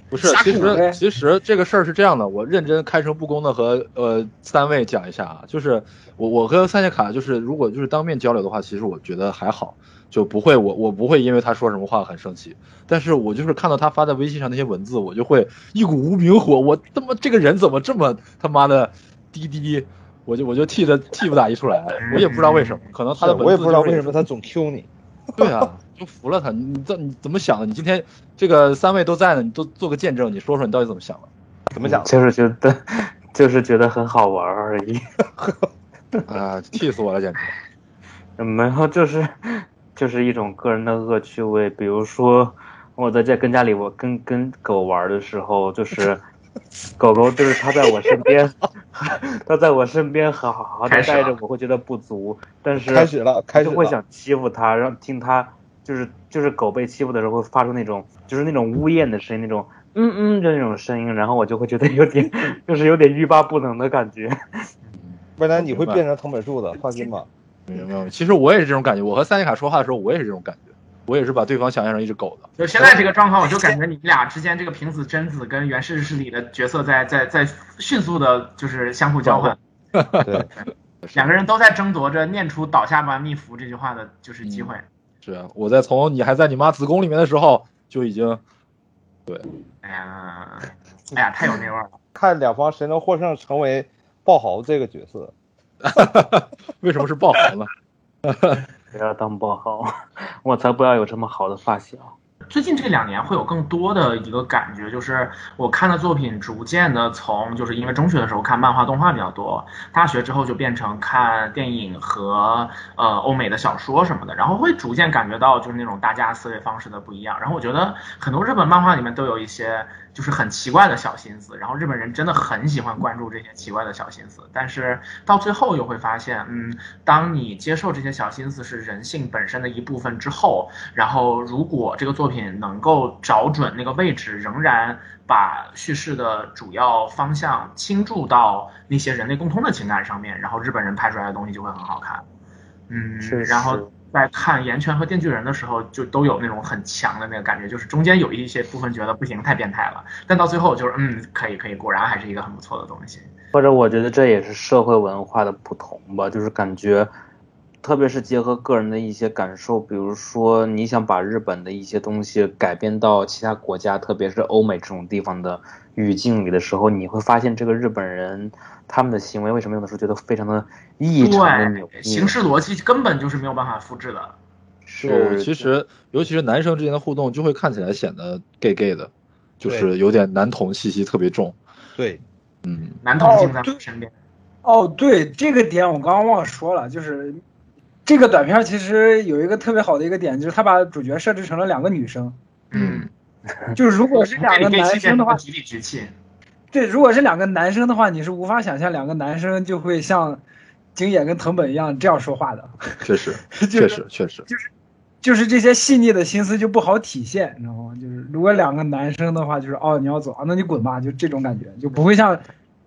不是，其实其实这个事儿是这样的，我认真开诚布公的和呃三位讲一下啊，就是我我和三叶卡就是如果就是当面交流的话，其实我觉得还好，就不会我我不会因为他说什么话很生气，但是我就是看到他发在微信上那些文字，我就会一股无名火，我他妈这个人怎么这么他妈的滴滴。我就我就替他替不打一处来，我也不知道为什么，可能他的我也不知道为什么他总 Q 你。对啊，就服了他。你这你怎么想的？你今天这个三位都在呢，你都做个见证，你说说你到底怎么想的？怎么想？就是觉得就是觉得很好玩而已。啊，气死我了，简直。没有，就是就是一种个人的恶趣味。比如说我在家跟家里我跟跟狗玩的时候，就是。狗狗就是它在我身边，它在我身边好好好的待着，我会觉得不足。但是开始了，开始会想欺负它，让听它就是就是狗被欺负的时候会发出那种就是那种呜咽的声音，那种嗯嗯的那种声音，然后我就会觉得有点 就是有点欲罢不能的感觉。未来你会变成藤本树的，放心吧。没有没有，其实我也是这种感觉。我和三叶卡说话的时候，我也是这种感觉。我也是把对方想象成一只狗的，就现在这个状况，我就感觉你们俩之间这个平子贞子跟原世世里的角色在在在迅速的，就是相互交换。对，两个人都在争夺着念出“倒下吧，蜜福”这句话的，就是机会。是啊，我在从你还在你妈子宫里面的时候就已经，对。哎呀，哎呀，太有那味儿了。看两方谁能获胜，成为爆豪这个角色。为什么是爆豪呢？不要当爆号，我才不要有这么好的发小。最近这两年会有更多的一个感觉，就是我看的作品逐渐的从就是因为中学的时候看漫画动画比较多，大学之后就变成看电影和呃欧美的小说什么的，然后会逐渐感觉到就是那种大家思维方式的不一样。然后我觉得很多日本漫画里面都有一些就是很奇怪的小心思，然后日本人真的很喜欢关注这些奇怪的小心思，但是到最后又会发现，嗯，当你接受这些小心思是人性本身的一部分之后，然后如果这个作品能够找准那个位置，仍然把叙事的主要方向倾注到那些人类共通的情感上面，然后日本人拍出来的东西就会很好看。嗯，是然后是在看《岩泉》和《电锯人》的时候，就都有那种很强的那个感觉，就是中间有一些部分觉得不行，太变态了，但到最后就是嗯，可以可以，果然还是一个很不错的东西。或者我觉得这也是社会文化的不同吧，就是感觉，特别是结合个人的一些感受，比如说你想把日本的一些东西改编到其他国家，特别是欧美这种地方的语境里的时候，你会发现这个日本人他们的行为为什么有的时候觉得非常的异常的扭对，曲，形式逻辑根本就是没有办法复制的。是其实尤其是男生之间的互动，就会看起来显得 gay gay 的，就是有点男同气息特别重。对，嗯，男同性在身边，哦，对。这个点我刚刚忘了说了，就是这个短片其实有一个特别好的一个点，就是他把主角设置成了两个女生，嗯，就是如果是两个男生的话，集体局气，对，如果是两个男生的话，你是无法想象两个男生就会像景野跟藤本一样这样说话的，确实，确实，确实，就是就是这些细腻的心思就不好体现，你知道吗？就是如果两个男生的话，就是哦你要走啊，那你滚吧，就这种感觉，就不会像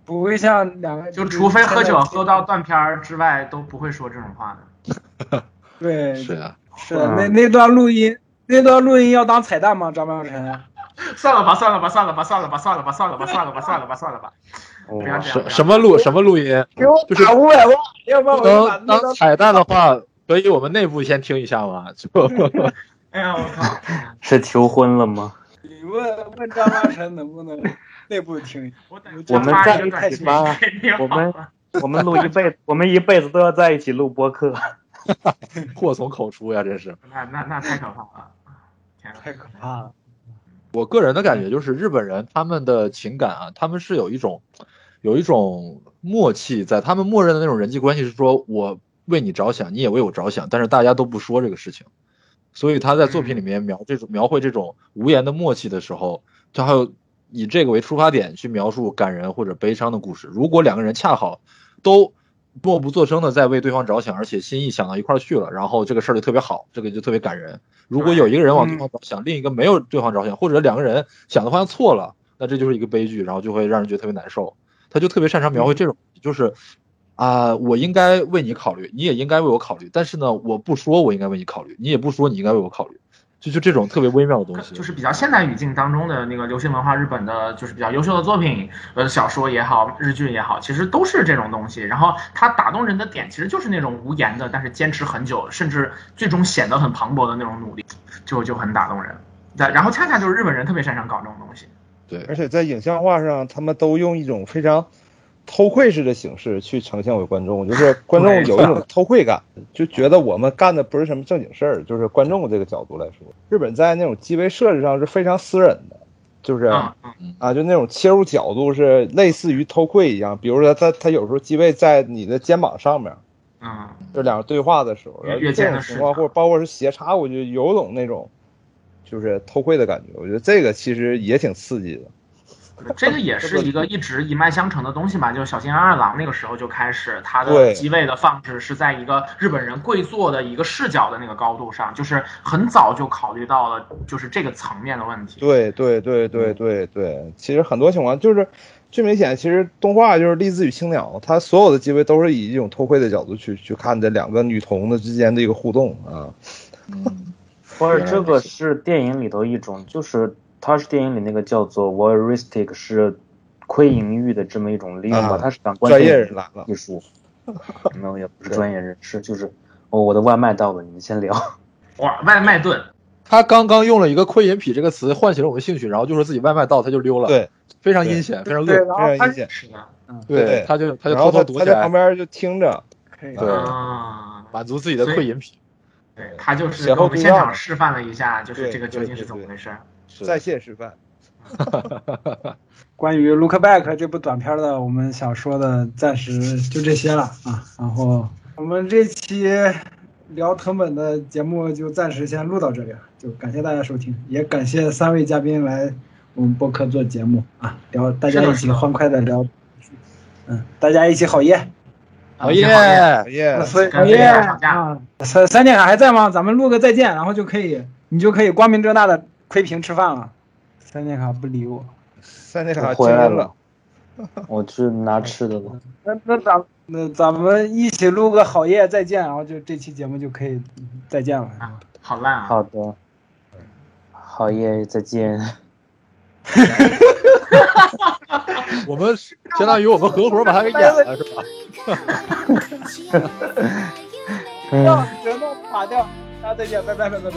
不会像两个，就除非喝酒喝到断片儿之外，都不会说这种话的。对，是啊、是啊那那段录音，那段录音要当彩蛋吗？张妙晨？算了吧，算了吧，算了吧，算了吧，算了吧，算了吧，算了吧，算了吧，算了吧。什什么录什么录音？给我就是打五百万，要不然我就把当当 彩蛋的话，可以我们内部先听一下吗？就 哎呀，我靠！是求婚了吗？你问问张大成能不能内部听？我们在一起吧我们我们录一辈子，我们一辈子都要在一起录播客。祸从口出呀，真是。那那那太可怕了！太可怕了。我个人的感觉就是日本人他们的情感啊，他们是有一种有一种默契在，他们默认的那种人际关系是说我为你着想，你也为我着想，但是大家都不说这个事情，所以他在作品里面描这种描绘这种无言的默契的时候，他还有以这个为出发点去描述感人或者悲伤的故事。如果两个人恰好都默不作声的在为对方着想，而且心意想到一块儿去了，然后这个事儿就特别好，这个就特别感人。如果有一个人往对方着想，另一个没有对方着想，或者两个人。想的方向错了，那这就是一个悲剧，然后就会让人觉得特别难受。他就特别擅长描绘这种，就是啊、我应该为你考虑，你也应该为我考虑，但是呢，我不说我应该为你考虑，你也不说你应该为我考虑，就就这种特别微妙的东西。就是比较现代语境当中的那个流行文化，日本的就是比较优秀的作品，呃，小说也好，日剧也好，其实都是这种东西。然后它打动人的点，其实就是那种无言的，但是坚持很久，甚至最终显得很磅礴的那种努力，就就很打动人。对，然后恰恰就是日本人特别擅长搞这种东西。对，而且在影像化上，他们都用一种非常偷窥式的形式去呈现给观众，就是观众有一种偷窥感，就觉得我们干的不是什么正经事儿。就是观众这个角度来说，日本在那种机位设置上是非常私人的，就是啊，就那种切入角度是类似于偷窥一样。比如说他他有时候机位在你的肩膀上面，啊，就两个对话的时候，然后越这种情况或者包括是斜插，我觉得有种那种就是偷窥的感觉。我觉得这个其实也挺刺激的。这个也是一个一直一脉相承的东西吧。就是小津安二郎那个时候就开始，他的机位的放置是在一个日本人跪坐的一个视角的那个高度上，就是很早就考虑到了就是这个层面的问题。对对对对对对，其实很多情况就是最明显，其实动画就是《栗子与青鸟》，它所有的机位都是以一种偷窥的角度去去看这两个女童的之间的一个互动啊。嗯，或者这个是电影里头一种，就是它是电影里那个叫做 voyeuristic，是窥淫欲的这么一种利用吧，啊它是感官专业人来了艺术，没有也不是专业人士，就是哦，我的外卖到了，你们先聊。哇，外卖盾，他刚刚用了一个“窥淫癖”这个词唤起了我的兴趣，然后就说自己外卖到，他就溜了，，对非常阴险，非常，恶，非常阴险。是的，对他就他就偷偷躲起来旁边就听着，对啊，满足自己的窥淫癖。对他就是给我们现场示范了一下，就是这个究竟是怎么回事。是在线示范。关于《Look Back》这部短片的，我们想说的暂时就这些了啊。然后我们这期聊藤本的节目就暂时先录到这里了，就感谢大家收听，也感谢三位嘉宾来我们播客做节目啊，聊大家一起欢快的聊，嗯，大家一起好耶。好耶！好耶，所以跟耶三三剑卡还在吗？咱们录个再见，然后就可以，你就可以光明正大的窥屏吃饭了。三剑卡不理我，三那卡回来了，我去拿吃的了。那那咱那咱们一起录个好夜再见，然后就这期节目就可以再见了。啊，好烂啊！好的，好耶，再见。我们相当于我们合伙把他给演了，是吧？嗯，全都垮掉，大家再见，拜拜拜拜拜拜。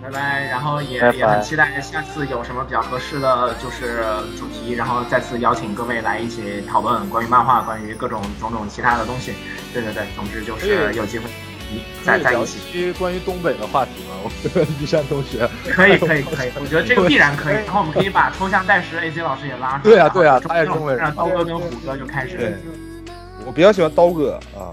拜拜，然后也拜拜也很期待下次有什么比较合适的就是主题，然后再次邀请各位来一起讨论关于漫画，关于各种种种其他的东西。对对对，总之就是有机会一再在一起。关于东北的话题吗？我跟一山同学。可以可以可以，我觉得这个必然可以。然 后我们可以把抽象代实 AC 老师也拉出来。对啊对啊他也是东北人让刀哥跟虎哥就开始。对我比较喜欢刀哥啊，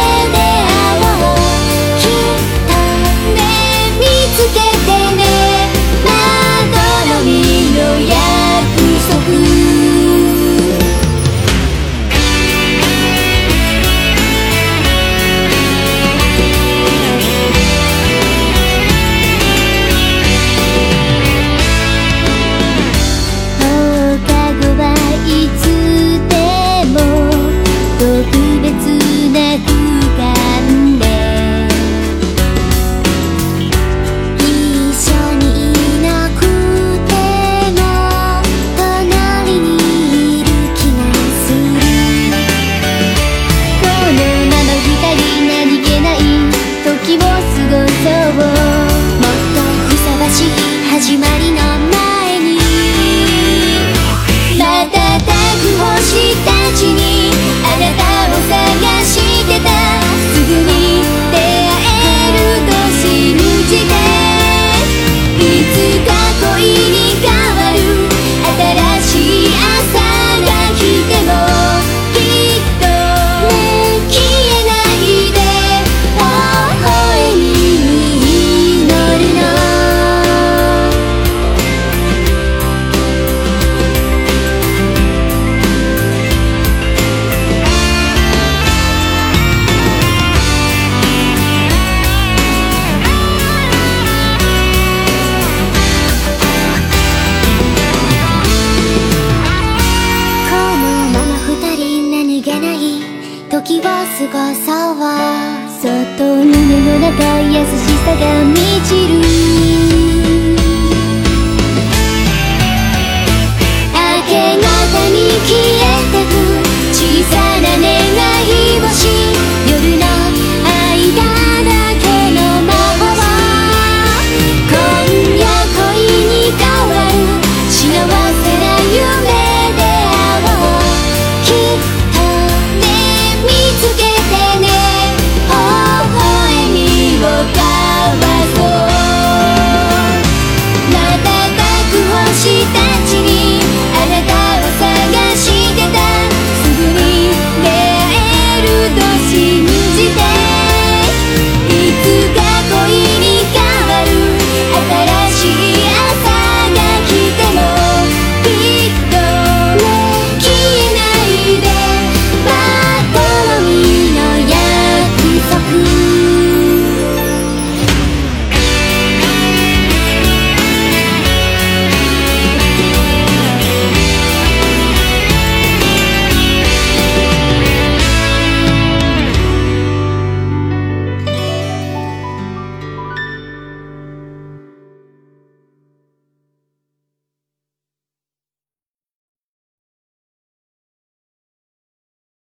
ごそうもっとふさわしい始まりの前に瞬く星たちに